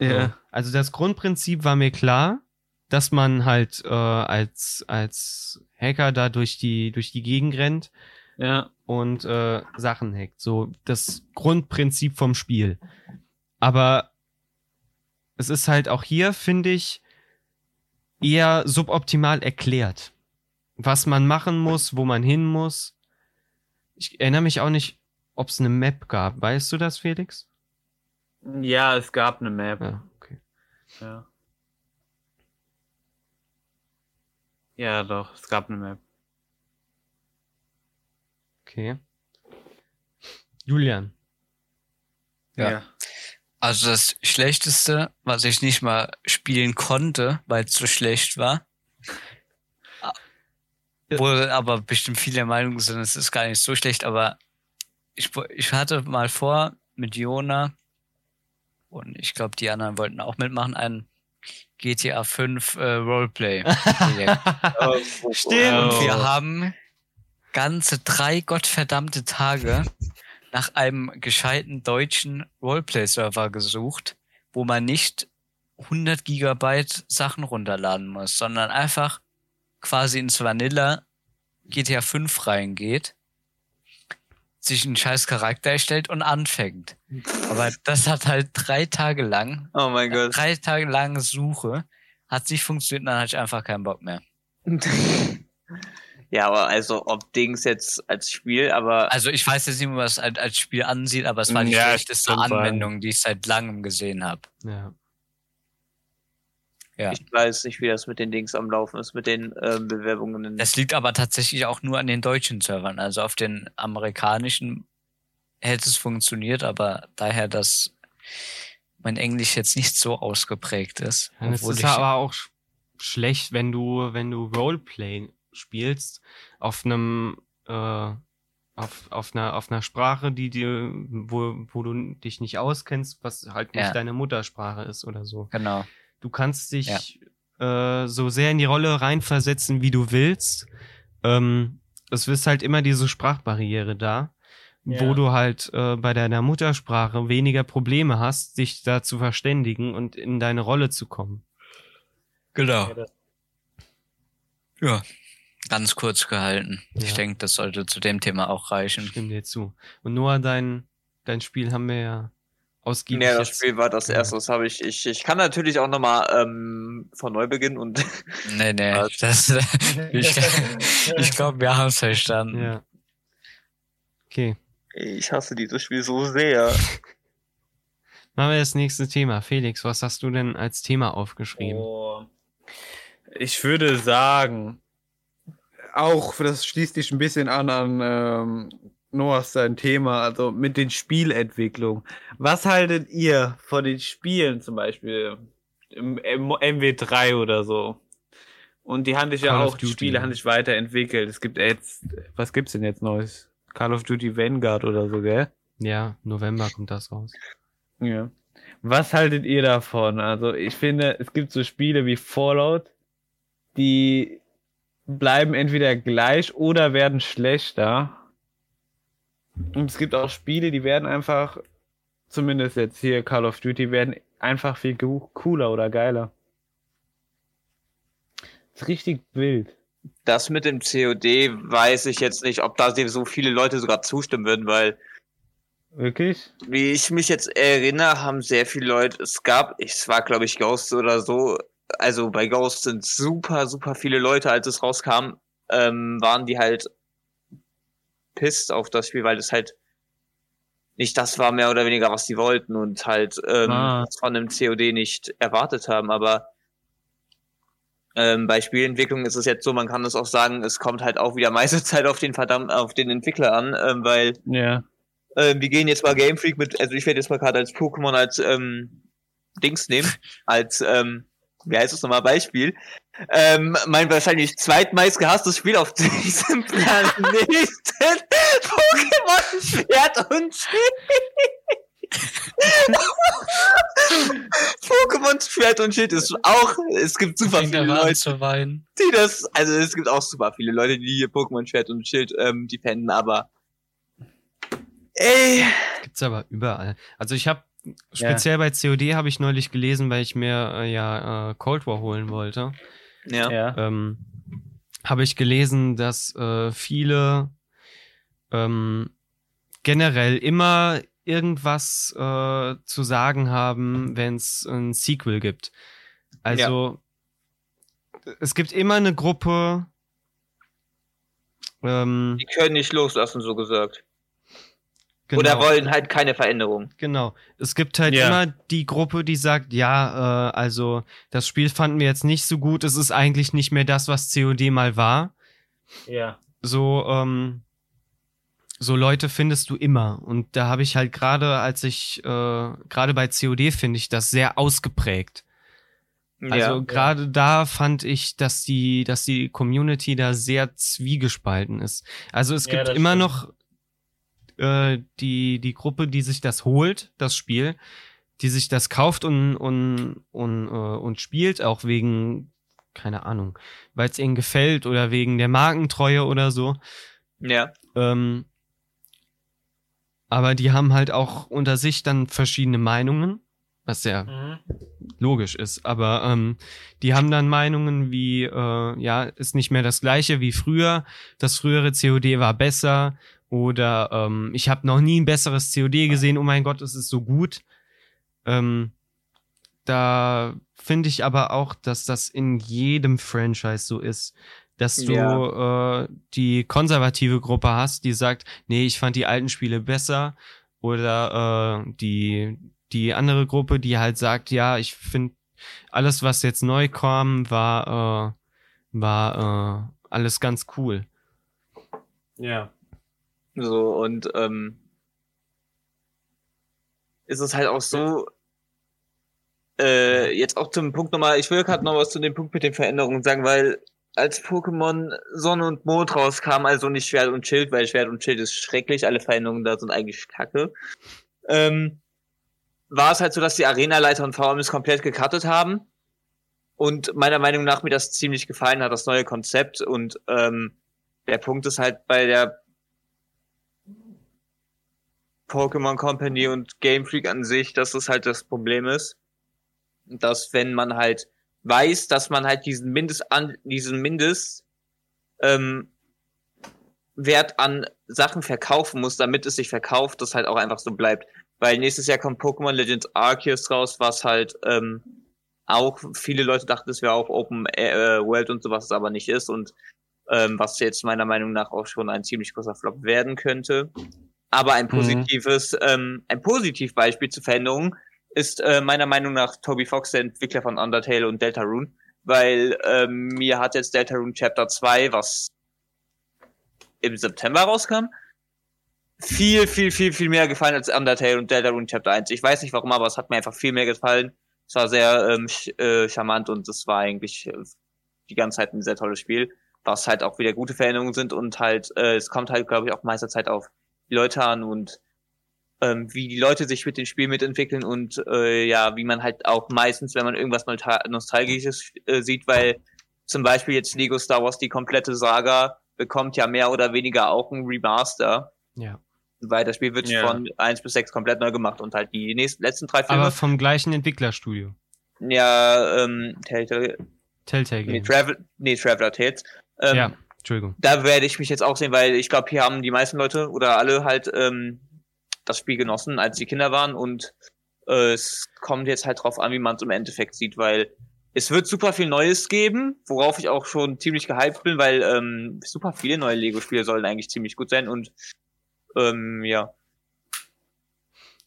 So. Also das Grundprinzip war mir klar, dass man halt äh, als als Hacker da durch die durch die Gegend rennt Ja. und äh, Sachen hackt. So das Grundprinzip vom Spiel. Aber es ist halt auch hier, finde ich, eher suboptimal erklärt, was man machen muss, wo man hin muss. Ich erinnere mich auch nicht, ob es eine Map gab. Weißt du das, Felix? Ja, es gab eine Map. Ja, okay. Ja. Ja, doch, es gab eine Map. Okay. Julian. Ja. Also das Schlechteste, was ich nicht mal spielen konnte, weil es so schlecht war. Wohl aber bestimmt viele der Meinung sind, es ist gar nicht so schlecht, aber ich, wo- ich hatte mal vor mit Jona und ich glaube, die anderen wollten auch mitmachen, ein GTA 5 äh, Roleplay. Stimmt. Und wir haben ganze drei gottverdammte Tage nach einem gescheiten deutschen Roleplay-Server gesucht, wo man nicht 100 Gigabyte Sachen runterladen muss, sondern einfach quasi ins Vanilla GTA 5 reingeht, sich einen scheiß Charakter erstellt und anfängt. Aber das hat halt drei Tage lang, Oh mein Gott. drei Tage lange Suche, hat nicht funktioniert und dann hatte ich einfach keinen Bock mehr. ja, aber also ob Dings jetzt als Spiel, aber Also ich weiß jetzt nicht, wie man es als, als Spiel ansieht, aber es war die Ja, schlechteste. Anwendung, die ich seit langem gesehen habe. Ja. Ja. ich weiß nicht, wie das mit den Dings am Laufen ist, mit den ähm, Bewerbungen. Das liegt aber tatsächlich auch nur an den deutschen Servern. Also auf den amerikanischen hätte es funktioniert, aber daher, dass mein Englisch jetzt nicht so ausgeprägt ist. Ja, Es ist ich- aber auch sch schlecht, wenn du, wenn du Roleplay spielst auf einem, äh, auf, auf einer, auf einer Sprache, die dir, wo, wo du dich nicht auskennst, was halt nicht Ja. deine Muttersprache ist oder so. Genau. Du kannst dich äh, so sehr in die Rolle reinversetzen, wie du willst. Ähm, es ist halt immer diese Sprachbarriere da, Ja. wo du halt äh, bei deiner Muttersprache weniger Probleme hast, dich da zu verständigen und in deine Rolle zu kommen. Genau. Ja, Ja. Ganz kurz gehalten. Ich Ja. denke, das sollte zu dem Thema auch reichen. Stimme dir zu. Und Noah, dein, dein Spiel haben wir ja ausgiebig Ja, das. Spiel war das erste, das habe ich, ich. Ich kann natürlich auch nochmal ähm, von neu beginnen und Nee, nee. Was? Das, ich ich glaube, wir haben es verstanden. Ja. Okay. ich hasse dieses Spiel so sehr. Machen wir das nächste Thema. Felix, was hast du denn als Thema aufgeschrieben? Oh. Ich würde sagen, auch das schließt sich ein bisschen an an ähm, Noahs sein Thema, also mit den Spielentwicklungen. Was haltet ihr von den Spielen zum Beispiel im, im MW3 oder so? Und die haben sich ja auch, die Spiele haben sich weiterentwickelt. Es gibt jetzt, was gibt's denn jetzt Neues? Call of Duty Vanguard oder so, gell? Ja, November kommt das raus. Ja. Was haltet ihr davon? Also ich finde, es gibt so Spiele wie Fallout, die bleiben entweder gleich oder werden schlechter. Und es gibt auch Spiele, die werden einfach, zumindest jetzt hier Call of Duty, werden einfach viel co- cooler oder geiler. ist richtig wild. Das mit dem COD weiß ich jetzt nicht, ob da so viele Leute sogar zustimmen würden, weil Wirklich? Wie ich mich jetzt erinnere, haben sehr viele Leute, es gab, es war glaube ich Ghost oder so, also bei Ghost sind super, super viele Leute, als es rauskam, ähm, waren die halt pisst auf das Spiel, weil das halt nicht das war mehr oder weniger, was die wollten und halt ähm, Ah. von einem COD nicht erwartet haben, aber ähm, bei Spielentwicklung ist es jetzt so, man kann es auch sagen, es kommt halt auch wieder meiste Zeit auf den verdammt, auf den Entwickler an, ähm, weil Ja. ähm, wir gehen jetzt mal Game Freak mit, also ich werde jetzt mal gerade als Pokémon als ähm, Dings nehmen, als ähm, wie heißt das nochmal, Beispiel, ähm, mein wahrscheinlich zweitmeist gehasstes Spiel auf diesem Planeten, Pokémon Schwert und Schild. Pokémon Schwert und Schild ist auch, es gibt super Fängt viele Leute, die das, also es gibt auch super viele Leute, die hier Pokémon Schwert und Schild ähm, defenden, aber ey, Gibt's aber überall. Also ich habe speziell bei COD habe ich neulich gelesen, weil ich mir äh, ja äh, Cold War holen wollte. ja, Ja. ähm, habe ich gelesen, dass äh, viele ähm, generell immer irgendwas äh, zu sagen haben, wenn es ein Sequel gibt. Also es gibt immer eine Gruppe. Ähm, die können nicht loslassen, so gesagt. Genau, Oder wollen halt keine Veränderung. Genau. Es gibt halt Ja. immer die Gruppe, die sagt, ja, äh, also das Spiel fanden wir jetzt nicht so gut. Es ist eigentlich nicht mehr das, was COD mal war. Ja. so ähm, so Leute findest du immer und da habe ich halt gerade als ich äh, gerade bei COD finde ich das sehr ausgeprägt also ja. gerade da fand ich dass die dass die Community da sehr zwiegespalten ist also es Ja, gibt das immer stimmt. noch äh, die die Gruppe die sich das holt das Spiel die sich das kauft und und und, äh, und spielt auch wegen keine Ahnung weil es ihnen gefällt oder wegen der Markentreue oder so ja. ähm, aber die haben halt auch unter sich dann verschiedene Meinungen, was ja Mhm. logisch ist. Aber ähm, die haben dann Meinungen wie, äh, ja, ist nicht mehr das gleiche wie früher. Das frühere COD war besser. Oder ähm, ich habe noch nie ein besseres COD gesehen. Oh mein Gott, es ist so gut. Ähm, da finde ich aber auch, dass das in jedem Franchise so ist. Dass du äh, die konservative Gruppe hast, die sagt, nee, ich fand die alten Spiele besser. Oder äh, die, die andere Gruppe, die halt sagt, ja, ich finde alles, was jetzt neu kam, war, äh, war äh, alles ganz cool. Ja. So, und ähm, ist es halt auch so, äh, jetzt auch zum Punkt nochmal, ich will gerade noch was zu dem Punkt mit den Veränderungen sagen, weil als Pokémon Sonne und Mond rauskam, also nicht Schwert und Schild, weil Schwert und Schild ist schrecklich, alle Veränderungen da sind eigentlich kacke, ähm, war es halt so, dass die Arenaleiter und VMs komplett gecuttet haben. Und meiner Meinung nach mir das ziemlich gefallen hat, das neue Konzept. Und ähm, der Punkt ist halt bei der Pokémon Company und Game Freak an sich, dass das halt das Problem ist, dass wenn man halt weiß, dass man halt diesen Mindest an diesen Mindest ähm, Wert an Sachen verkaufen muss, damit es sich verkauft, das halt auch einfach so bleibt. Weil nächstes Jahr kommt Pokémon Legends Arceus raus, was halt ähm, auch viele Leute dachten, es wäre auch Open äh, World und sowas, aber nicht ist und ähm, was jetzt meiner Meinung nach auch schon ein ziemlich großer Flop werden könnte. Aber ein positives, ähm, ein Positivbeispiel zur Veränderung ist äh, meiner Meinung nach Toby Fox, der Entwickler von Undertale und Deltarune, weil ähm, mir hat jetzt Deltarune Chapter 2, was im September rauskam, viel, viel, viel, viel mehr gefallen als Undertale und Deltarune Chapter 1. Ich weiß nicht warum, aber es hat mir einfach viel mehr gefallen. Es war sehr ähm, ch äh, charmant und es war eigentlich äh, die ganze Zeit ein sehr tolles Spiel, was halt auch wieder gute Veränderungen sind und halt, äh, es kommt halt, glaube ich, auch meiste Zeit auf die Leute an und ähm, wie die Leute sich mit dem Spiel mitentwickeln und äh, ja, wie man halt auch meistens, wenn man irgendwas Nostal- Nostalgisches äh, sieht, weil zum Beispiel jetzt Lego Star Wars die komplette Saga bekommt ja mehr oder weniger auch ein Remaster, Ja. weil das Spiel wird Ja. von 1 bis 6 komplett neu gemacht und halt die nächsten letzten drei Filme, Aber vom gleichen Entwicklerstudio. ja, ähm, Telltale, Telltale nee, Games. Travel, nee, Traveler Tales, ähm, ja, Entschuldigung. da werde ich mich jetzt auch sehen, weil ich glaube, hier haben die meisten Leute oder alle halt ähm, das Spiel genossen, als die Kinder waren und äh, es kommt jetzt halt drauf an, wie man es im Endeffekt sieht, weil es wird super viel Neues geben, worauf ich auch schon ziemlich gehypt bin, weil ähm, super viele neue Lego-Spiele sollen eigentlich ziemlich gut sein und ähm, ja.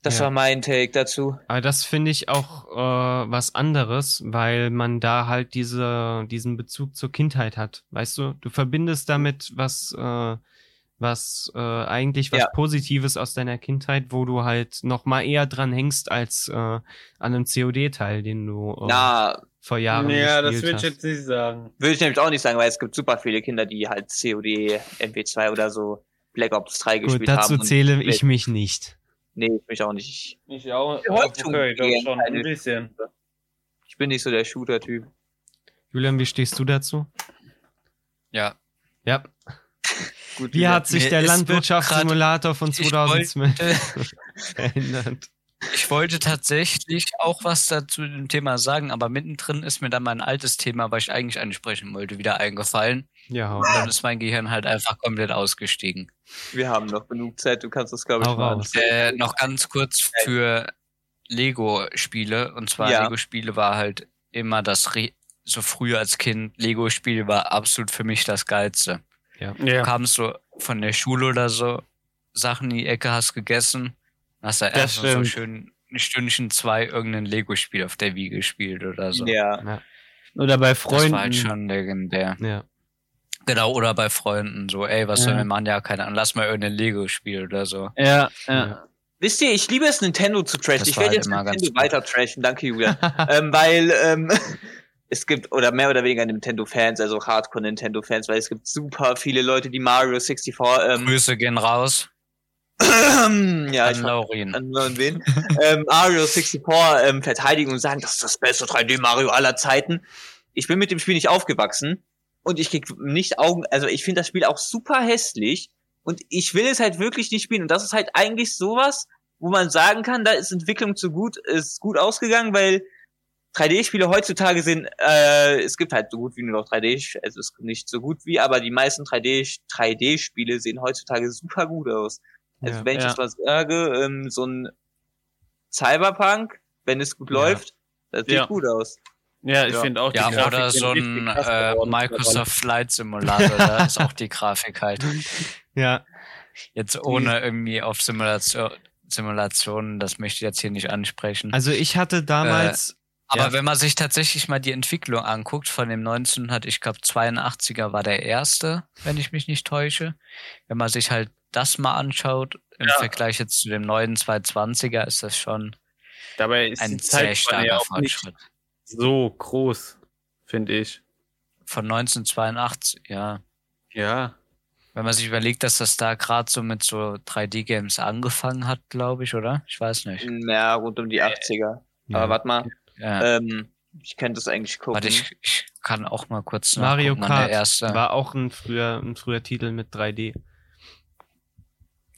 Das Ja. war mein Take dazu. Aber das finde ich auch äh, was anderes, weil man da halt diese, diesen Bezug zur Kindheit hat. Weißt du, du verbindest damit was, äh, was äh, eigentlich was Ja. Positives aus deiner Kindheit, wo du halt noch mal eher dran hängst als äh, an einem COD-Teil, den du äh, Na, vor Jahren Ja, das will ich jetzt nicht sagen. Würde ich nämlich auch nicht sagen, weil es gibt super viele Kinder, die halt COD, MP2 oder so Black Ops 3 Gut, gespielt dazu haben. und- zähle ich mich nicht. Nee, ich mich auch nicht. Ich, Ich auch. Okay, doch schon ein bisschen. ich bin nicht so der Shooter-Typ. Julian, wie stehst du dazu? Ja. Ja. Gut, Wie hat sich der Landwirtschaftssimulator von Ich 2012 verändert? Ich wollte tatsächlich auch was dazu dem Thema sagen, aber mittendrin ist mir dann mein altes Thema, was ich eigentlich ansprechen wollte, wieder eingefallen. Ja, Und dann ist mein Gehirn halt einfach komplett ausgestiegen. Wir haben noch genug Zeit, du kannst das, glaube ich, raus. Äh, noch ganz kurz für Lego-Spiele. Und zwar Ja. Lego-Spiele war halt immer das, Re so früher als Kind, Lego-Spiel war absolut für mich das Geilste. Ja. Du kamst so von der Schule oder so, Sachen in die Ecke, hast gegessen, hast da Das erst so schön ein Stündchen zwei irgendein Lego-Spiel auf der Wii gespielt oder so. Ja. Oder bei Das Freunden. war halt schon legendär. Ja. Genau, oder bei Freunden so, ey, was Ja. soll wir machen? Ja, keine Ahnung, lass mal irgendein Lego-Spiel oder so. ja, ja. Ja. Wisst ihr, ich liebe es, Nintendo zu trashen. Das Ich werde halt jetzt Nintendo weiter trashen. Danke, Julian. ähm, weil ähm, es gibt, oder mehr oder weniger Nintendo-Fans, also Hardcore-Nintendo-Fans, weil es gibt super viele Leute, die Mario 64 ähm, Grüße gehen raus ja, ich an Laurin. an an wen? ähm, Mario 64 ähm, verteidigen und sagen, das ist das beste 3D-Mario aller Zeiten. Ich bin mit dem Spiel nicht aufgewachsen und ich krieg nicht Augen, also ich finde das Spiel auch super hässlich und ich will es halt wirklich nicht spielen und das ist halt eigentlich sowas, wo man sagen kann, da ist Entwicklung zu gut, ist gut ausgegangen, weil 3D-Spiele heutzutage sind, äh, es gibt halt so gut wie nur noch 3D, also es ist nicht so gut wie, aber die meisten 3D 3D-Spiele sehen heutzutage super gut aus. Also Ja. wenn ich Ja. jetzt was sage, ähm, so ein Cyberpunk, wenn es gut Ja. läuft, das sieht gut aus. Ja, ich Ja. finde auch die Ja, Grafik oder so ein äh, Microsoft Flight Simulator, da ist auch die Grafik halt. Ja. Jetzt ohne irgendwie auf Simulation, Simulationen, das möchte ich jetzt hier nicht ansprechen. Also ich hatte damals, Aber ja. wenn man sich tatsächlich mal die Entwicklung anguckt, von dem 1900, ich glaube 82er war der erste, wenn ich mich nicht täusche. Wenn man sich halt das mal anschaut, im Ja. Vergleich jetzt zu dem neuen 220er, ist das schon Dabei ist ein sehr starker auch nicht Fortschritt. So groß, finde ich. Von 1982, ja. Ja. Wenn man sich überlegt, dass das da gerade so mit so 3D-Games angefangen hat, glaube ich, oder? Ich weiß nicht. Ja, rund um die 80er. Ja. Aber warte mal, Ja. ähm, ich könnte das eigentlich gucken. Warte, ich, ich kann auch mal kurz Mario Kart der erste. war auch ein früher, ein früher Titel mit 3D.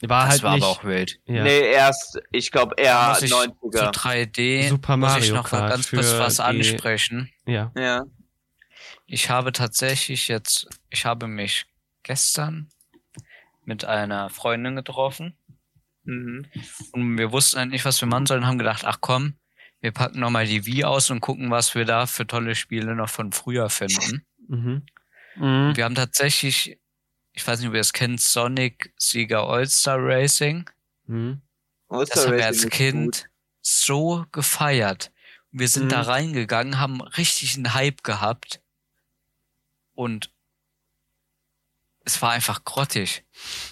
War das halt war nicht, aber auch wild. ja. Nee, erst, ich glaube eher ich Zu 90er. 3D Super muss ich Mario noch mal Kart ganz kurz was die- ansprechen. ja. Ja. Ich habe tatsächlich jetzt, ich habe mich gestern mit einer Freundin getroffen Mhm. und wir wussten halt nicht, was wir machen sollen, haben gedacht, ach komm, wir packen nochmal die Wii aus und gucken, was wir da für tolle Spiele noch von früher finden. Mhm. Mhm. Wir haben tatsächlich, ich weiß nicht, ob ihr es kennt, Sonic Sieger All-Star Racing. Mhm. Das haben wir als Kind so gefeiert. Wir sind Mhm. da reingegangen, haben richtig einen Hype gehabt und es war einfach grottig.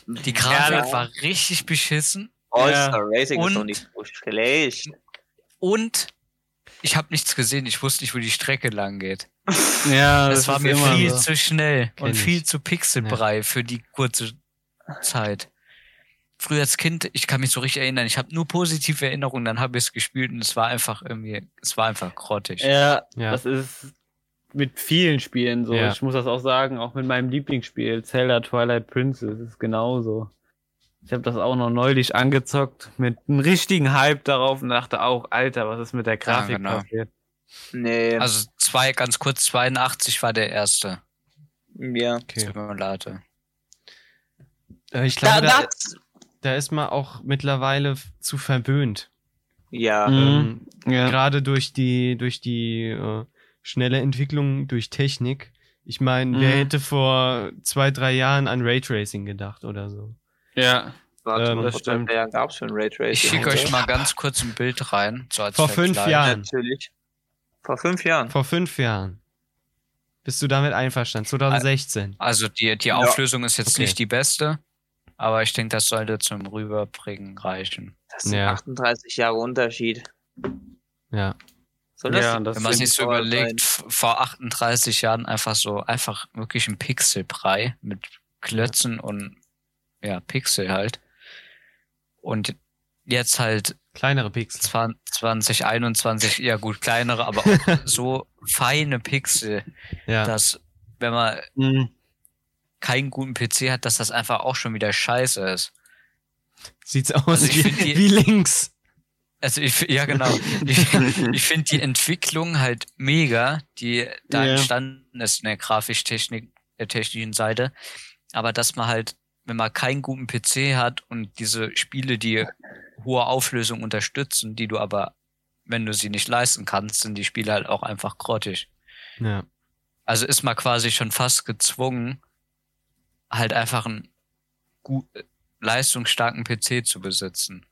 Die Grafik Ja. war richtig beschissen All-Star Racing ist Und- doch nicht so schlecht. und ich habe nichts gesehen. Ich wusste nicht, wo die Strecke lang geht. Ja, Das, das, war mir immer viel so. zu schnell Kenn und ich. viel zu Pixelbrei für die kurze Zeit. Früher als Kind, ich kann mich so richtig erinnern, ich habe nur positive Erinnerungen, dann habe ich es gespielt und es war einfach irgendwie, es war einfach grottig. Ja, Ja. das ist mit vielen Spielen so. Ja. Ich muss das auch sagen, auch mit meinem Lieblingsspiel, Zelda Twilight Princess, ist genauso. Ich habe das auch noch neulich angezockt mit einem richtigen Hype darauf und dachte auch, Alter, was ist mit der Grafik genau. passiert? Nee, Also zwei, ganz kurz, 82 war der erste ja. Okay. Simulator. Äh, Ich Da, glaube, da, das, da ist man auch mittlerweile zu verwöhnt. ja. Mhm. Ähm, Ja. Gerade durch die, durch die äh, schnelle Entwicklung durch Technik. Ich meine, wer Mhm. hätte vor zwei, drei Jahren an Raytracing gedacht oder so? Ja. Warte ähm, das vor stimmt. gab's schon Raytracing. Ich schicke Also, euch mal ganz kurz ein Bild rein. So als Vor fünf Vergleich. Jahren. Natürlich. Vor fünf Jahren. Vor fünf Jahren. Bist du damit einverstanden? 2016. Also die, die Ja. Auflösung ist jetzt Okay. nicht die beste, aber ich denke, das sollte zum Rüberbringen reichen. Das sind Ja. 38 Jahre Unterschied. Ja. Soll das Ja, das Wenn man sich so überlegt, sein? vor 38 Jahren einfach so, einfach wirklich ein Pixelbrei mit Klötzen und ja, Pixel halt. Und jetzt halt Kleinere Pixel. 20, 2021, ja gut, kleinere, aber auch so feine Pixel, Ja. dass wenn man Mhm. keinen guten PC hat, dass das einfach auch schon wieder scheiße ist. Sieht's aus Also wie, die- wie links. Also ich, ja genau. Ich, ich finde die Entwicklung halt mega, die da Ja. entstanden ist in der grafisch-technik, der technischen Seite. Aber dass man halt, wenn man keinen guten PC hat und diese Spiele, die hohe Auflösung unterstützen, die du aber, wenn du sie nicht leisten kannst, sind die Spiele halt auch einfach grottig. Ja. Also ist man quasi schon fast gezwungen, halt einfach einen gut, leistungsstarken PC zu besitzen.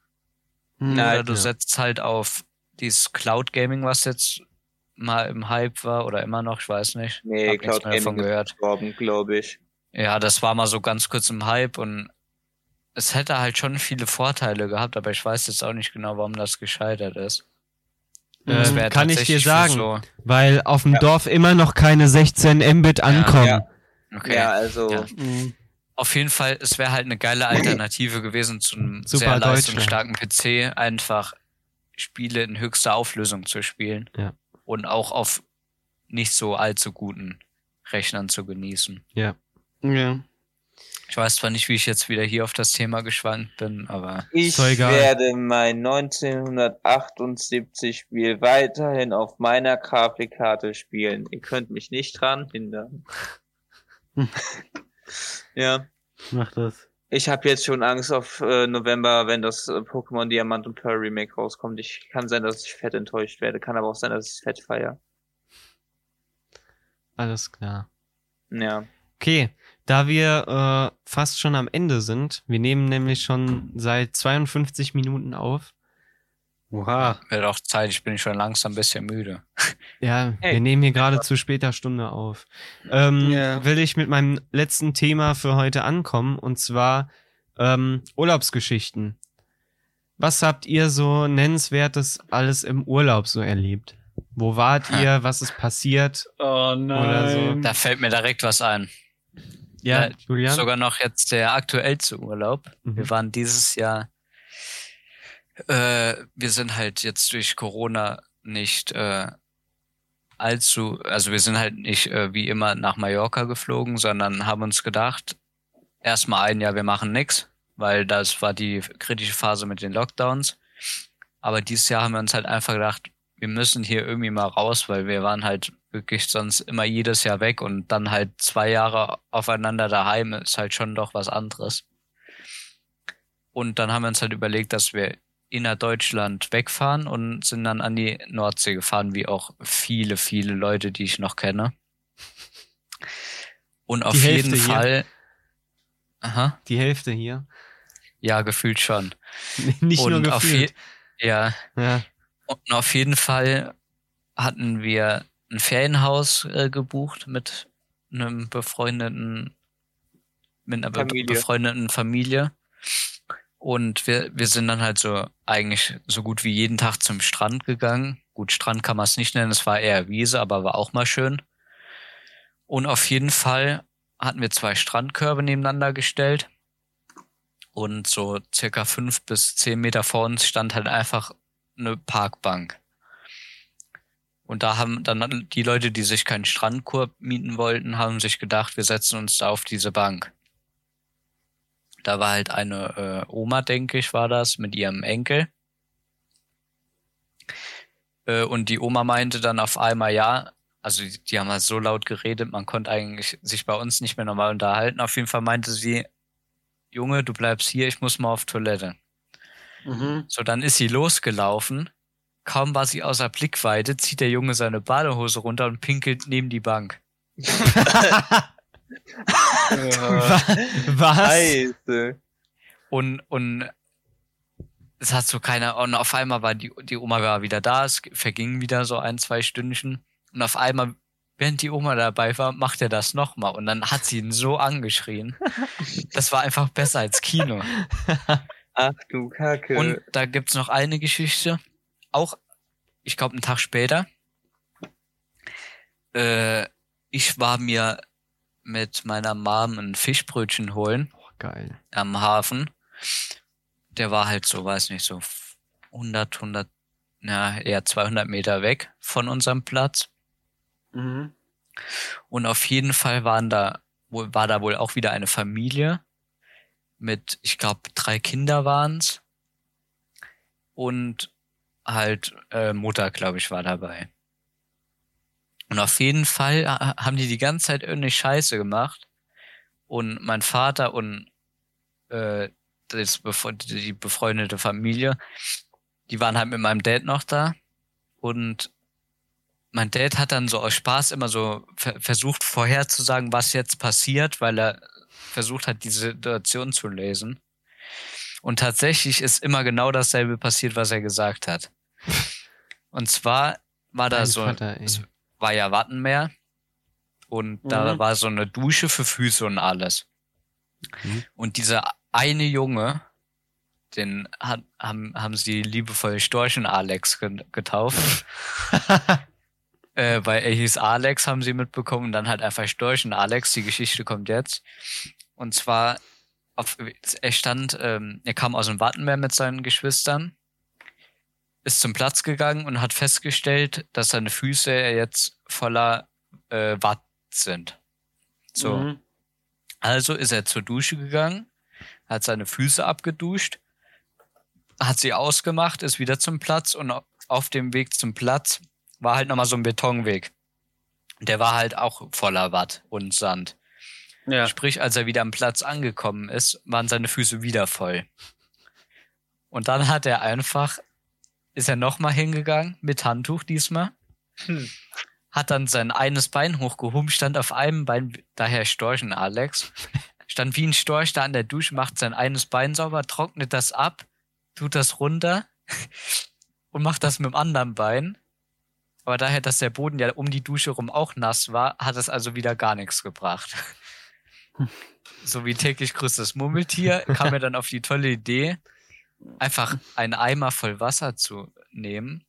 Na, Oder du ja. setzt halt auf dieses Cloud Gaming, was jetzt mal im Hype war oder immer noch, ich weiß nicht. Nee, Hab nichts Cloud davon Gaming ist gehört. glaube ich. Ja, das war mal so ganz kurz im Hype und es hätte halt schon viele Vorteile gehabt, aber ich weiß jetzt auch nicht genau, warum das gescheitert ist. Das Ähm, wär kann ich dir sagen, So, weil auf dem Dorf immer noch keine 16 Mbit ankommen. ja. okay. Ja, also Ja. Mhm. Auf jeden Fall, es wäre halt eine geile Alternative gewesen zu einem Super sehr leistungsstarken PC, einfach Spiele in höchster Auflösung zu spielen. Ja. Und auch auf nicht so allzu guten Rechnern zu genießen. Ja. Ich weiß zwar nicht, wie ich jetzt wieder hier auf das Thema geschwankt bin, aber ich werde mein 1978 Spiel weiterhin auf meiner Grafikkarte spielen. Ihr könnt mich nicht dran hindern. ja. Mach das. Ich habe jetzt schon Angst auf äh, November, wenn das äh, Pokémon Diamant und Pearl Remake rauskommt. Ich kann sein, dass ich fett enttäuscht werde. Kann aber auch sein, dass ich fett feier. Alles klar. Ja. Okay, da wir äh, fast schon am Ende sind, wir nehmen nämlich schon seit 52 Minuten auf. Oha. wird auch Zeit, ich bin schon langsam ein bisschen müde. Ja, Hey. wir nehmen hier gerade zu später Stunde auf. Ähm, Ja. Will ich mit meinem letzten Thema für heute ankommen und zwar ähm, Urlaubsgeschichten. Was habt ihr so nennenswertes alles im Urlaub so erlebt? Wo wart ihr? Was ist passiert? Oh Oder so. Da fällt mir direkt was ein. Ja, Ja, Julian? Sogar noch jetzt der aktuellste Urlaub. Mhm. Wir waren dieses Jahr, äh, wir sind halt jetzt durch Corona nicht äh, allzu, also wir sind halt nicht äh, wie immer nach Mallorca geflogen, sondern haben uns gedacht, erstmal ein Jahr, wir machen nix, weil das war die kritische Phase mit den Lockdowns. Aber dieses Jahr haben wir uns halt einfach gedacht, wir müssen hier irgendwie mal raus, weil wir waren halt wirklich sonst immer jedes Jahr weg und dann halt zwei Jahre aufeinander daheim ist halt schon doch was anderes. Und dann haben wir uns halt überlegt, dass wir innerdeutschland wegfahren und sind dann an die Nordsee gefahren, wie auch viele, viele Leute, die ich noch kenne. Und auf jeden hier. Fall, aha, Die Hälfte hier. ja, gefühlt schon. Nicht und nur auf je, gefühlt. ja, Ja. Und auf jeden Fall hatten wir ein Ferienhaus äh, gebucht mit einem befreundeten, mit einer Familie. befreundeten Familie. Und wir, wir sind dann halt so eigentlich so gut wie jeden Tag zum Strand gegangen. Gut, Strand kann man es nicht nennen, es war eher Wiese, aber war auch mal schön. Und auf jeden Fall hatten wir zwei Strandkörbe nebeneinander gestellt. Und so circa fünf bis zehn Meter vor uns stand halt einfach eine Parkbank. Und da haben dann die Leute, die sich keinen Strandkorb mieten wollten, haben sich gedacht, wir setzen uns da auf diese Bank. Da war halt eine äh, Oma, denke ich, war das, mit ihrem Enkel. Äh, und die Oma meinte dann auf einmal, ja, also die, die haben halt so laut geredet, man konnte eigentlich sich bei uns nicht mehr normal unterhalten. Auf jeden Fall meinte sie, Junge, du bleibst hier, ich muss mal auf Toilette. Mhm. So, dann ist sie losgelaufen. Kaum war sie außer Blickweite, zieht der Junge seine Badehose runter und pinkelt neben die Bank. Wa- Was? Scheiße. Und, und es hat so keiner, und auf einmal war die, die Oma war wieder da, es verging wieder so ein, zwei Stündchen. Und auf einmal, während die Oma dabei war, macht er das nochmal. Und dann hat sie ihn so angeschrien. Das war einfach besser als Kino. Ach du Kacke. Und da gibt's noch eine Geschichte. Auch, ich glaube, einen Tag später. Äh, ich war mir mit meiner Mom ein Fischbrötchen holen Oh, geil. am Hafen. Der war halt so, weiß nicht, so 100, 100, ja, eher 200 Meter weg von unserem Platz. Mhm. Und auf jeden Fall waren da, war da wohl auch wieder eine Familie mit, ich glaube, drei Kinder waren's Und halt äh, Mutter, glaube ich, war dabei. Und auf jeden Fall ha- haben die die ganze Zeit irgendeine Scheiße gemacht. Und mein Vater und äh, das befre die befreundete Familie, die waren halt mit meinem Dad noch da. Und mein Dad hat dann so aus Spaß immer so ver versucht vorherzusagen, was jetzt passiert, weil er versucht hat, die Situation zu lesen. Und tatsächlich ist immer genau dasselbe passiert, was er gesagt hat. Und zwar war da so, Vater, es war ja Wattenmeer und da Mhm. war so eine Dusche für Füße und alles. Mhm. Und dieser eine Junge, den hat, haben, haben sie liebevoll Storchen Alex ge- getauft. äh, weil er hieß Alex, haben sie mitbekommen, und dann halt einfach Storchen Alex. Die Geschichte kommt jetzt. Und zwar, auf, er stand, ähm, er kam aus dem Wattenmeer mit seinen Geschwistern, ist zum Platz gegangen und hat festgestellt, dass seine Füße jetzt voller äh, Watt sind. So. Mhm. Also ist er zur Dusche gegangen, hat seine Füße abgeduscht, hat sie ausgemacht, ist wieder zum Platz und au- auf dem Weg zum Platz war halt nochmal so ein Betonweg. Der war halt auch voller Watt und Sand. Ja. Sprich, als er wieder am Platz angekommen ist, waren seine Füße wieder voll. Und dann hat er einfach, ist er nochmal hingegangen, mit Handtuch diesmal, Hm. hat dann sein eines Bein hochgehoben, stand auf einem Bein, daher Storchen Alex, stand wie ein Storch da an der Dusche, macht sein eines Bein sauber, trocknet das ab, tut das runter und macht das mit dem anderen Bein. Aber daher, dass der Boden ja um die Dusche rum auch nass war, hat es also wieder gar nichts gebracht. So wie täglich grüßt das Murmeltier, kam er dann auf die tolle Idee, einfach einen Eimer voll Wasser zu nehmen,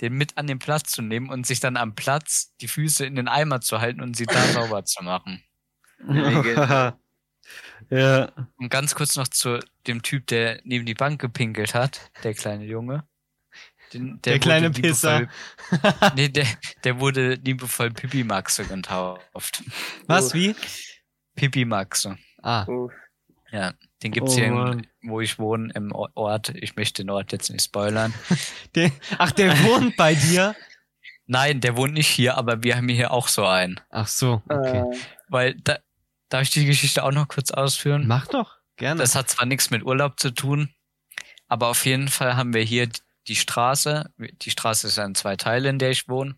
den mit an den Platz zu nehmen und sich dann am Platz die Füße in den Eimer zu halten und sie da sauber zu machen. ja. Und ganz kurz noch zu dem Typ, der neben die Bank gepinkelt hat, der kleine Junge. Den, Der kleine wurde Pisser. nee, der, der wurde liebevoll Pipi Maxe getauft. Was, wie? Pipi Maxe. Ah, Uff. Ja, den gibt's Oh hier, in, wo ich wohne, im Ort. Ich möchte den Ort jetzt nicht spoilern. der, ach, der wohnt bei dir? Nein, der wohnt nicht hier, aber wir haben hier auch so einen. Ach so, okay. Äh, Weil, da, darf ich die Geschichte auch noch kurz ausführen? Mach doch, gerne. Das hat zwar nichts mit Urlaub zu tun, aber auf jeden Fall haben wir hier die Straße. Die Straße ist ja in zwei Teile, in der ich wohne.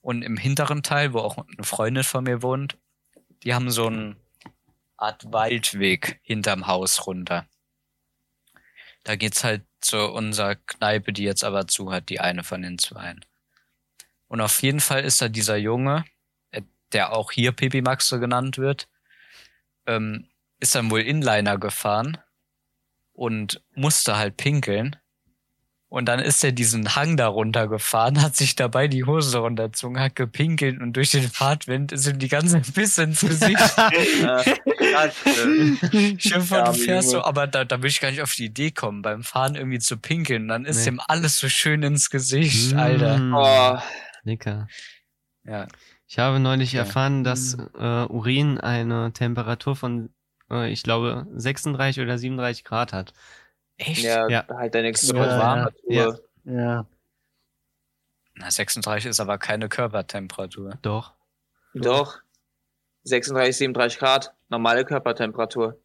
Und im hinteren Teil, wo auch eine Freundin von mir wohnt, die haben so eine Art Waldweg hinterm Haus runter. Da geht's halt zu unserer Kneipe, die jetzt aber zu hat, die eine von den zweien. Und auf jeden Fall ist da dieser Junge, äh, der auch hier Pipi Maxe genannt wird, ähm, ist dann wohl Inliner gefahren und musste halt pinkeln. Und dann ist er diesen Hang da runtergefahren, hat sich dabei die Hose runtergezogen, hat gepinkelt und durch den Fahrtwind ist ihm die ganze Pisse ins Gesicht. vor, Ja, du fährst so, aber da, da will ich gar nicht auf die Idee kommen, beim Fahren irgendwie zu pinkeln. Und dann ist Nee. ihm alles so schön ins Gesicht, Mm, Alter. oh, Lecker. Ja. Ich habe neulich Ja. erfahren, dass äh, Urin eine Temperatur von, äh, ich glaube, 36 oder 37 Grad hat. Echt? ja, Ja. halt deine So Körper- warm. Ja. Ja. Na, 36 ist aber keine Körpertemperatur. Doch. Doch. 36, 37 Grad. Normale Körpertemperatur.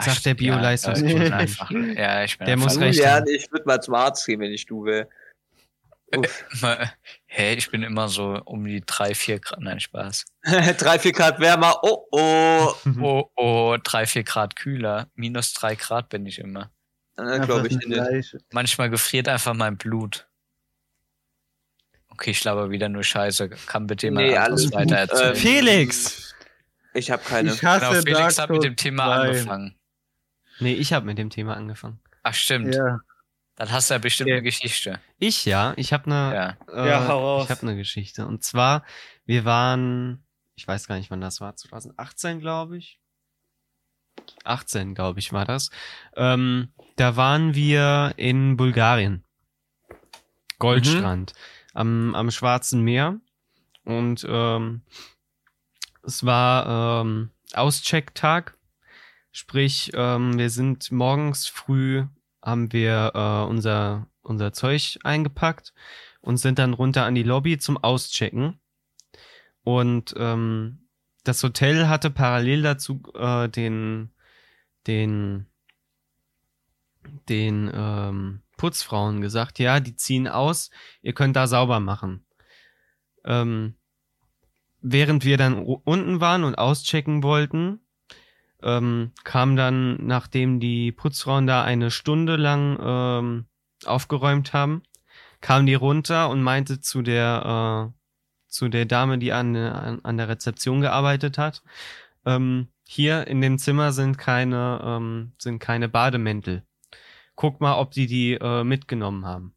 Sagt der Ja, Bio-Leistungskurs. ich bin einfach, ja, ich bin Der muss recht Ja, ich würde mal zum Arzt gehen, wenn ich du will. Uff. immer, hey, ich bin immer so um die drei, vier Grad, nein, Spaß. 3, 4 Grad wärmer. Oh, oh. Oh, oh, drei, vier Grad kühler. Minus drei Grad bin ich immer. Äh, Glaube ich nicht. Manchmal gefriert einfach mein Blut. Okay, ich laber wieder nur Scheiße. Kann bitte jemand Nee, alles gut. weiter erzählen? Ähm, Felix! Ich habe keine. Ich hasse genau, Felix Dark hat mit dem Thema 2. angefangen. Nee, ich habe mit dem Thema angefangen. Ach, stimmt. Ja. Dann hast du ja bestimmt Ja. eine Geschichte. Ich ja, ich habe eine Ja. äh, Ja, ich habe eine Geschichte und zwar wir waren, ich weiß gar nicht, wann das war, 2018 glaube ich. 18 glaube ich war das. Ähm, da waren wir in Bulgarien. Goldstrand am, am Schwarzen Meer und ähm, es war ähm, Auschecktag, sprich ähm, wir sind morgens früh haben wir äh, unser unser Zeug eingepackt und sind dann runter an die Lobby zum Auschecken und ähm, das Hotel hatte parallel dazu äh, den den den ähm, Putzfrauen gesagt, ja, die ziehen aus, ihr könnt da sauber machen. Ähm, während wir dann unten waren und auschecken wollten, ähm, kam dann, nachdem die Putzfrauen da eine Stunde lang ähm, aufgeräumt haben, kam die runter und meinte zu der, äh, zu der Dame, die an, an, an der Rezeption gearbeitet hat, ähm, hier in dem Zimmer sind keine, ähm, sind keine Bademäntel. Guck mal, ob die die äh, mitgenommen haben.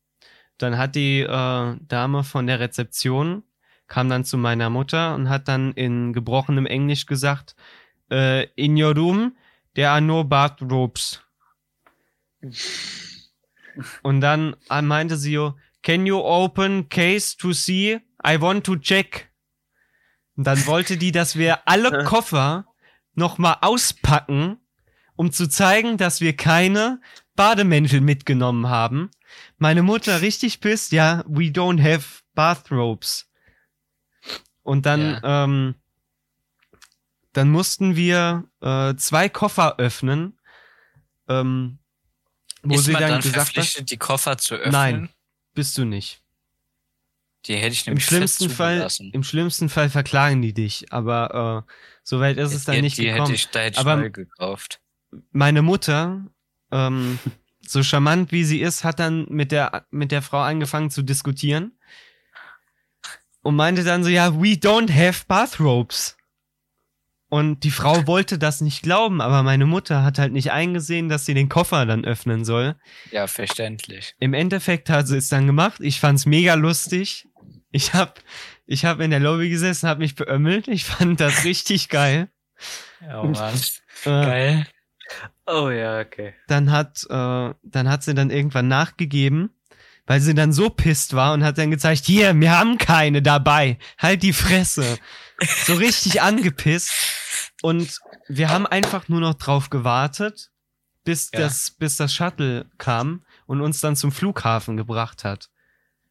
Dann hat die äh, Dame von der Rezeption kam dann zu meiner Mutter und hat dann in gebrochenem Englisch gesagt, äh, in your room, there are no bathrobes. Und dann meinte sie, so, can you open case to see? I want to check. Und dann wollte die, dass wir alle Koffer nochmal auspacken, um zu zeigen, dass wir keine Bademäntel mitgenommen haben. Meine Mutter richtig pisst, ja, we don't have bathrobes. Und dann, ähm, dann mussten wir äh, zwei Koffer öffnen, ähm, wo Ist sie man dann, dann gesagt hat, verpflichtet, die Koffer zu öffnen? Nein. bist du nicht. Die hätte ich Im nämlich schlimmsten fest Fall, im schlimmsten Fall verklagen die dich, aber äh, so weit ist es dann die, nicht die gekommen. hätte ich, da hätte ich Aber- neu gekauft. meine Mutter, ähm, so charmant wie sie ist, hat dann mit der, mit der Frau angefangen zu diskutieren und meinte dann so, ja, we don't have bathrobes. Und die Frau wollte das nicht glauben, aber meine Mutter hat halt nicht eingesehen, dass sie den Koffer dann öffnen soll. Ja, verständlich. Im Endeffekt hat sie es dann gemacht. Ich fand's mega lustig. Ich hab, ich hab in der Lobby gesessen, hab mich beömmelt. Ich fand das richtig geil. Ja, Mann. Äh, Geil. Oh ja, okay. dann hat, äh, dann hat sie dann irgendwann nachgegeben, weil sie dann so pisst war und hat dann gezeigt, hier, wir haben keine dabei. Halt die Fresse. So richtig angepisst. Und wir haben einfach nur noch drauf gewartet, bis Ja. das, bis das Shuttle kam und uns dann zum Flughafen gebracht hat.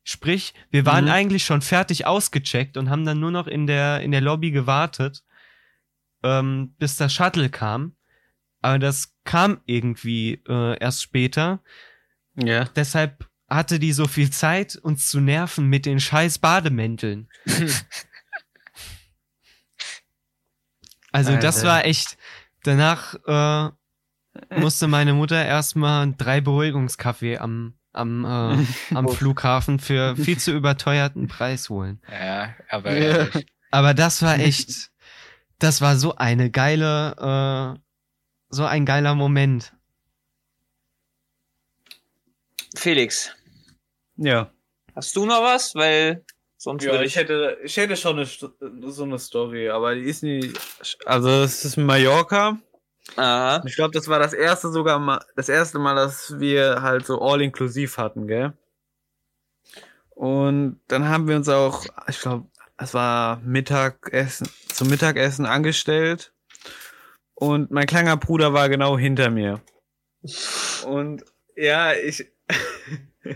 Sprich, wir waren Mhm. eigentlich schon fertig ausgecheckt und haben dann nur noch in der, in der Lobby gewartet, ähm, bis das Shuttle kam. Aber das kam irgendwie äh, erst später. Ja. Deshalb hatte die so viel Zeit, uns zu nerven mit den scheiß Bademänteln. Also das Alter. war echt. Danach äh, musste meine Mutter erstmal drei Beruhigungskaffee am, am, äh, am Flughafen für viel zu überteuerten Preis holen. Ja, aber Ja. ehrlich. Aber das war echt, das war so eine geile, äh, so ein geiler Moment. Felix, Ja. hast du noch was? Weil sonst Ja, ich hätte, ich hätte schon eine, so eine Story, aber die ist nicht. Also, es ist Mallorca. Aha. Ich glaube, das war das erste sogar mal, das erste Mal, dass wir halt so all-inklusiv hatten, gell? Und dann haben wir uns auch, ich glaube, es war Mittagessen, zum Mittagessen angestellt. Und mein kleiner Bruder war genau hinter mir. Und ja, ich,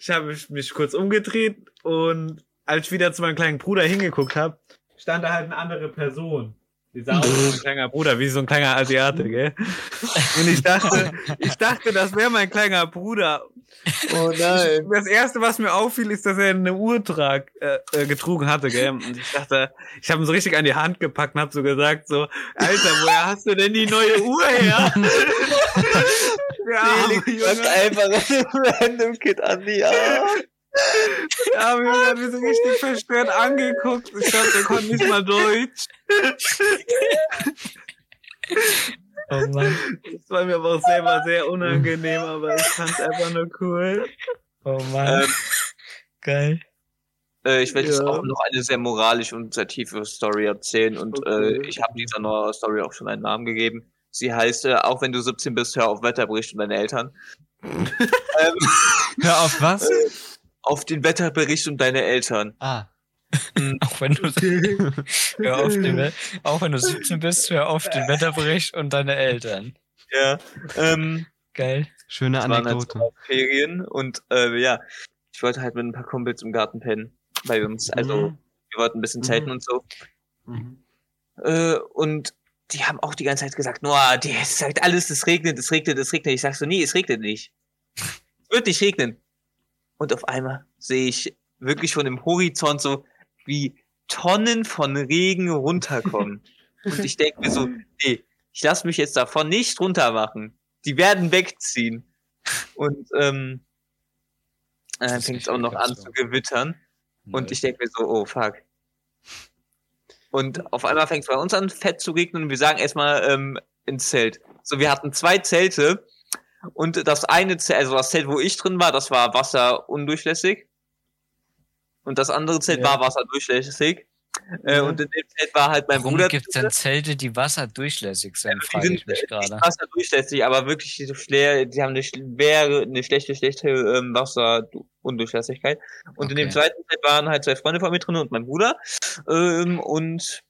ich habe mich kurz umgedreht und als ich wieder zu meinem kleinen Bruder hingeguckt habe, stand da halt eine andere Person. Die sah aus wie mein kleiner Bruder, wie so ein kleiner Asiate, gell? Und ich dachte, ich dachte, das wäre mein kleiner Bruder. Oh nein. Das erste, was mir auffiel, ist, dass er eine Uhr trag, äh, äh, getrunken hatte, gell? Und ich dachte, ich habe ihn so richtig an die Hand gepackt und habe so gesagt, so, Alter, woher hast du denn die neue Uhr her? ja, Felix einfach ein random Kid an die Arme. Ja, wir haben mich so richtig verstört angeguckt. Ich glaube, der konnte nicht mal Deutsch. Oh Mann. Das war mir aber auch selber sehr unangenehm, aber ich fand's einfach nur cool. Oh Mann. Ähm, Geil. Äh, ich werde jetzt Ja. auch noch eine sehr moralische und sehr tiefe Story erzählen und Okay. äh, ich habe dieser neuen Story auch schon einen Namen gegeben. Sie heißt, äh, auch wenn du 17 bist, hör auf Wetterbericht und deine Eltern. ähm, Hör auf was? Auf den Wetterbericht und deine Eltern. Ah. Auch wenn du, hör auf den, auch wenn du 17 bist, hör auf den Wetterbericht und deine Eltern. Ja. Ähm, Geil. Schöne halt Anekdote. auch Ferien und äh, ja, ich wollte halt mit ein paar Kumpels im Garten pennen bei uns. Also Mhm. wir wollten ein bisschen Mhm. zelten und so. Mhm. Äh, und die haben auch die ganze Zeit gesagt, Noah, die es sagt alles, es regnet, es regnet, es regnet. Ich sag so, nee, es regnet nicht. Es wird nicht regnen. Und auf einmal sehe ich wirklich von dem Horizont so, wie Tonnen von Regen runterkommen. Und ich denke mir so, nee, ich lasse mich jetzt davon nicht runter machen. Die werden wegziehen. Und ähm, äh, dann fängt es auch noch an zu gewittern. Und ich denke mir so, oh fuck. Und auf einmal fängt es bei uns an, fett zu regnen und wir sagen erstmal ähm, ins Zelt. So, wir hatten zwei Zelte und das eine Zelt, also das Zelt, wo ich drin war, das war wasserundurchlässig. Und das andere Zelt Ja. war wasserdurchlässig. Äh, Ja. und in dem Zelt war halt mein Warum Bruder. gibt's denn Zelte, die wasserdurchlässig sind, die frage sind ich mich nicht gerade. wasserdurchlässig, aber wirklich so schwer, die haben eine schwere, eine schlechte, schlechte ähm, Wasserundurchlässigkeit. Und in dem Okay. zweiten Zelt waren halt zwei Freunde von mir drin und mein Bruder. Ähm, und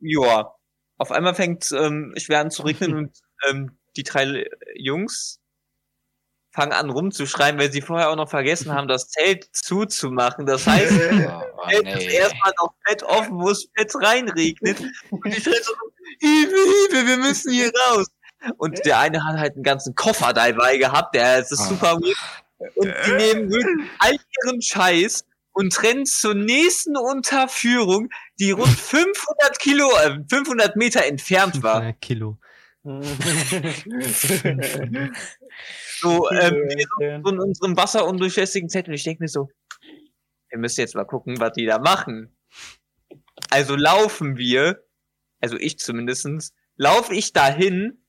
ja, auf einmal fängt ähm, schwer an zu regnen und ähm, die drei Jungs fangen an rumzuschreien, weil sie vorher auch noch vergessen haben, das Zelt zuzumachen. Das heißt, Oh, Zelt ist nee. erstmal noch fett offen, wo es fett reinregnet. Und ich schreie so, Hilfe, Hilfe, wir müssen hier raus. Und der eine hat halt einen ganzen Koffer dabei gehabt, der ist Ah. super weird. Und die nehmen wirklich all ihren Scheiß und rennen zur nächsten Unterführung, die rund 500 Kilo, äh, 500 Meter entfernt war. 500 Kilo. So, ähm, so in unserem wasserundurchlässigen und ich denke mir so, wir müssen jetzt mal gucken, was die da machen. Also laufen wir, also ich zumindestens, laufe ich dahin,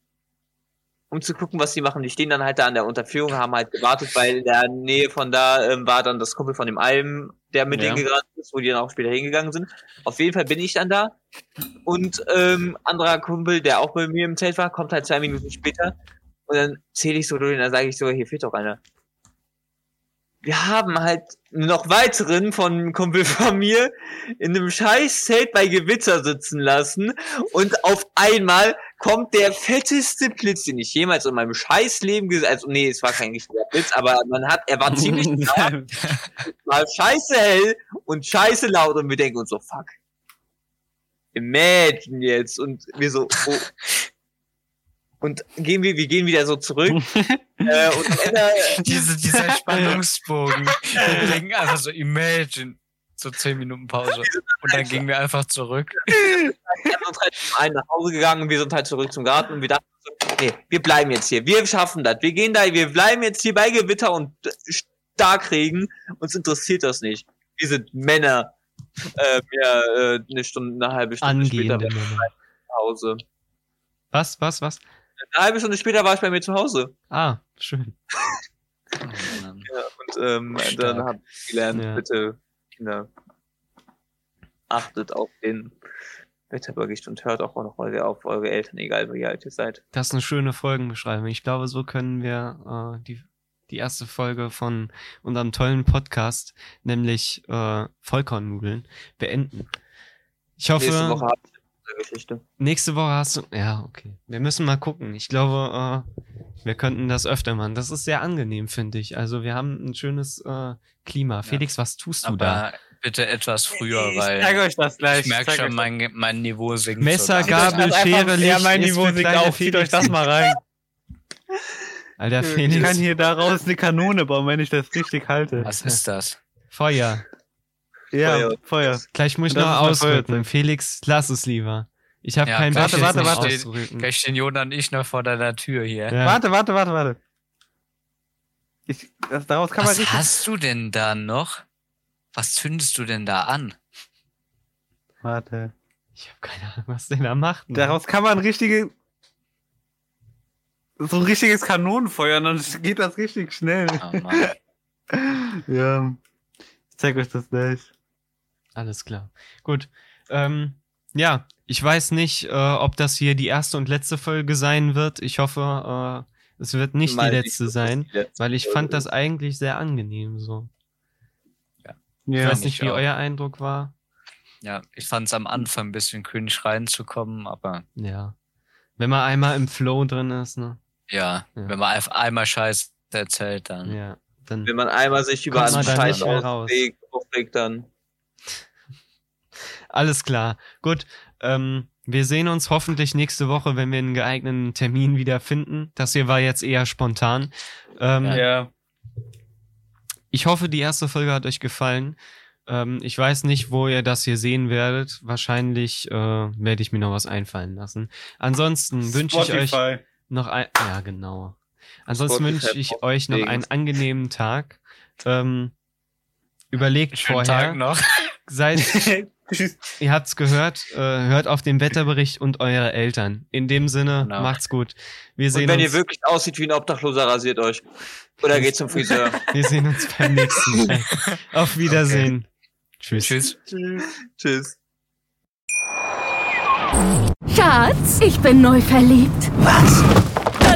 um zu gucken, was die machen. Die stehen dann halt da an der Unterführung, haben halt gewartet, weil in der Nähe von da ähm, war dann das Kumpel von dem Alm, der mit Ja. denen gerannt ist, wo die dann auch später hingegangen sind. Auf jeden Fall bin ich dann da. Und ähm, anderer Kumpel, der auch bei mir im Zelt war, kommt halt zwei Minuten später. Und dann zähle ich so durch und dann sage ich so, hier fehlt doch einer. Wir haben halt noch weiteren von einem Kumpel von mir in einem scheiß Zelt bei Gewitter sitzen lassen und auf einmal kommt der fetteste Blitz, den ich jemals in meinem scheiß Leben gesehen Also nee, es war kein richtiger Blitz, aber man hat, er war ziemlich war scheiße hell und scheiße laut und wir denken uns so, fuck. Imagine jetzt und wir so, oh. Und gehen wir, wir gehen wieder so zurück. äh, und am Ende, Diese, dieser Spannungsbogen. Wir denken einfach so, imagine. So zehn Minuten Pause. Und dann gingen wir einfach zurück. wir sind uns halt zum einen nach Hause gegangen und wir sind halt zurück zum Garten und wir dachten so, nee, wir bleiben jetzt hier. Wir schaffen das. Wir gehen da, wir bleiben jetzt hier bei Gewitter und Starkregen. Uns interessiert das nicht. Wir sind Männer. Ähm, ja, äh, eine Stunde, eine halbe Stunde später Angehende ich Männer. zu Hause. Was, was, was? Eine halbe Stunde später war ich bei mir zu Hause. Ah, schön. Oh. Ja, und ähm, Stark. dann habe ich gelernt, Ja. bitte, Kinder, achtet auf den Wetterbericht und hört auch noch eure, auf eure Eltern, egal wie alt ihr seid. Das ist eine schöne Folgenbeschreibung. Ich glaube, so können wir äh, die, die erste Folge von unserem tollen Podcast, nämlich äh, Vollkornnudeln, beenden. Ich hoffe, Nächste Woche Geschichte. nächste Woche hast du. Ja, okay. Wir müssen mal gucken. Ich glaube, äh, wir könnten das öfter machen. Das ist sehr angenehm, finde ich. Also wir haben ein schönes äh, Klima. Felix, was tust du da? Aber bitte etwas früher, Ich zeige weil euch das gleich. ich merke schon, mein, mein Niveau sinkt. Messer, so Gabel, Schere, Licht. Ja, mein Niveau sinkt auch. Zieht euch das mal rein. Alter, Ich Felix. kann hier daraus eine Kanone bauen, wenn ich das richtig halte. Was ist das? Feuer. Ja, Feuer. Feuer. Gleich muss ich Das noch ausrücken. Felix, lass es lieber. Ich habe Ja, keinen warte, Bock, warte, warte. auszurücken. Gleich stehen Jona und ich noch vor deiner Tür hier. Ja. Warte, warte, warte, warte. Ich, das, daraus kann man Was hast du denn da noch? Was zündest du denn da an? Warte. Ich habe keine Ahnung, was der da macht. Mann. Daraus kann man richtige so ein richtiges Kanonenfeuer und dann geht das richtig schnell. Oh. Ja. Ich zeig euch das gleich. Alles klar. Gut. Ähm, ja, ich weiß nicht, äh, ob das hier die erste und letzte Folge sein wird. Ich hoffe, äh, es wird nicht Mal die nicht, letzte das sein, die letzte weil ich Folge fand das eigentlich sehr angenehm so. Ich Ja. weiß nicht, ich wie auch. euer Eindruck war. Ja, ich fand es am Anfang ein bisschen cringe reinzukommen, aber Ja. Wenn man einmal im Flow drin ist, ne? ja, Ja. wenn man einfach einmal Scheiß erzählt, dann. Ja. Dann Wenn man einmal sich über einen Scheiß nicht aufregt, dann Alles klar. Gut. Ähm, wir sehen uns hoffentlich nächste Woche, wenn wir einen geeigneten Termin wieder finden. Das hier war jetzt eher spontan. Ähm, Ja. Ich hoffe, die erste Folge hat euch gefallen. Ähm, ich weiß nicht, wo ihr das hier sehen werdet. Wahrscheinlich äh, werde ich mir noch was einfallen lassen. Ansonsten wünsche ich euch noch ein. Ja, genau. Ansonsten wünsche ich euch noch einen angenehmen Tag. Ähm, überlegt Schönen vorher. Tag noch. Seid, ihr habt's gehört. Äh, hört auf den Wetterbericht und eure Eltern. In dem Sinne, Genau. macht's gut. Wir Und sehen wenn ihr uns. wirklich aussieht wie ein Obdachloser, rasiert euch. Oder geht zum Friseur. Wir sehen uns beim nächsten Mal. Auf Wiedersehen. Tschüss. Tschüss. Tschüss. Schatz, ich bin neu verliebt. Was?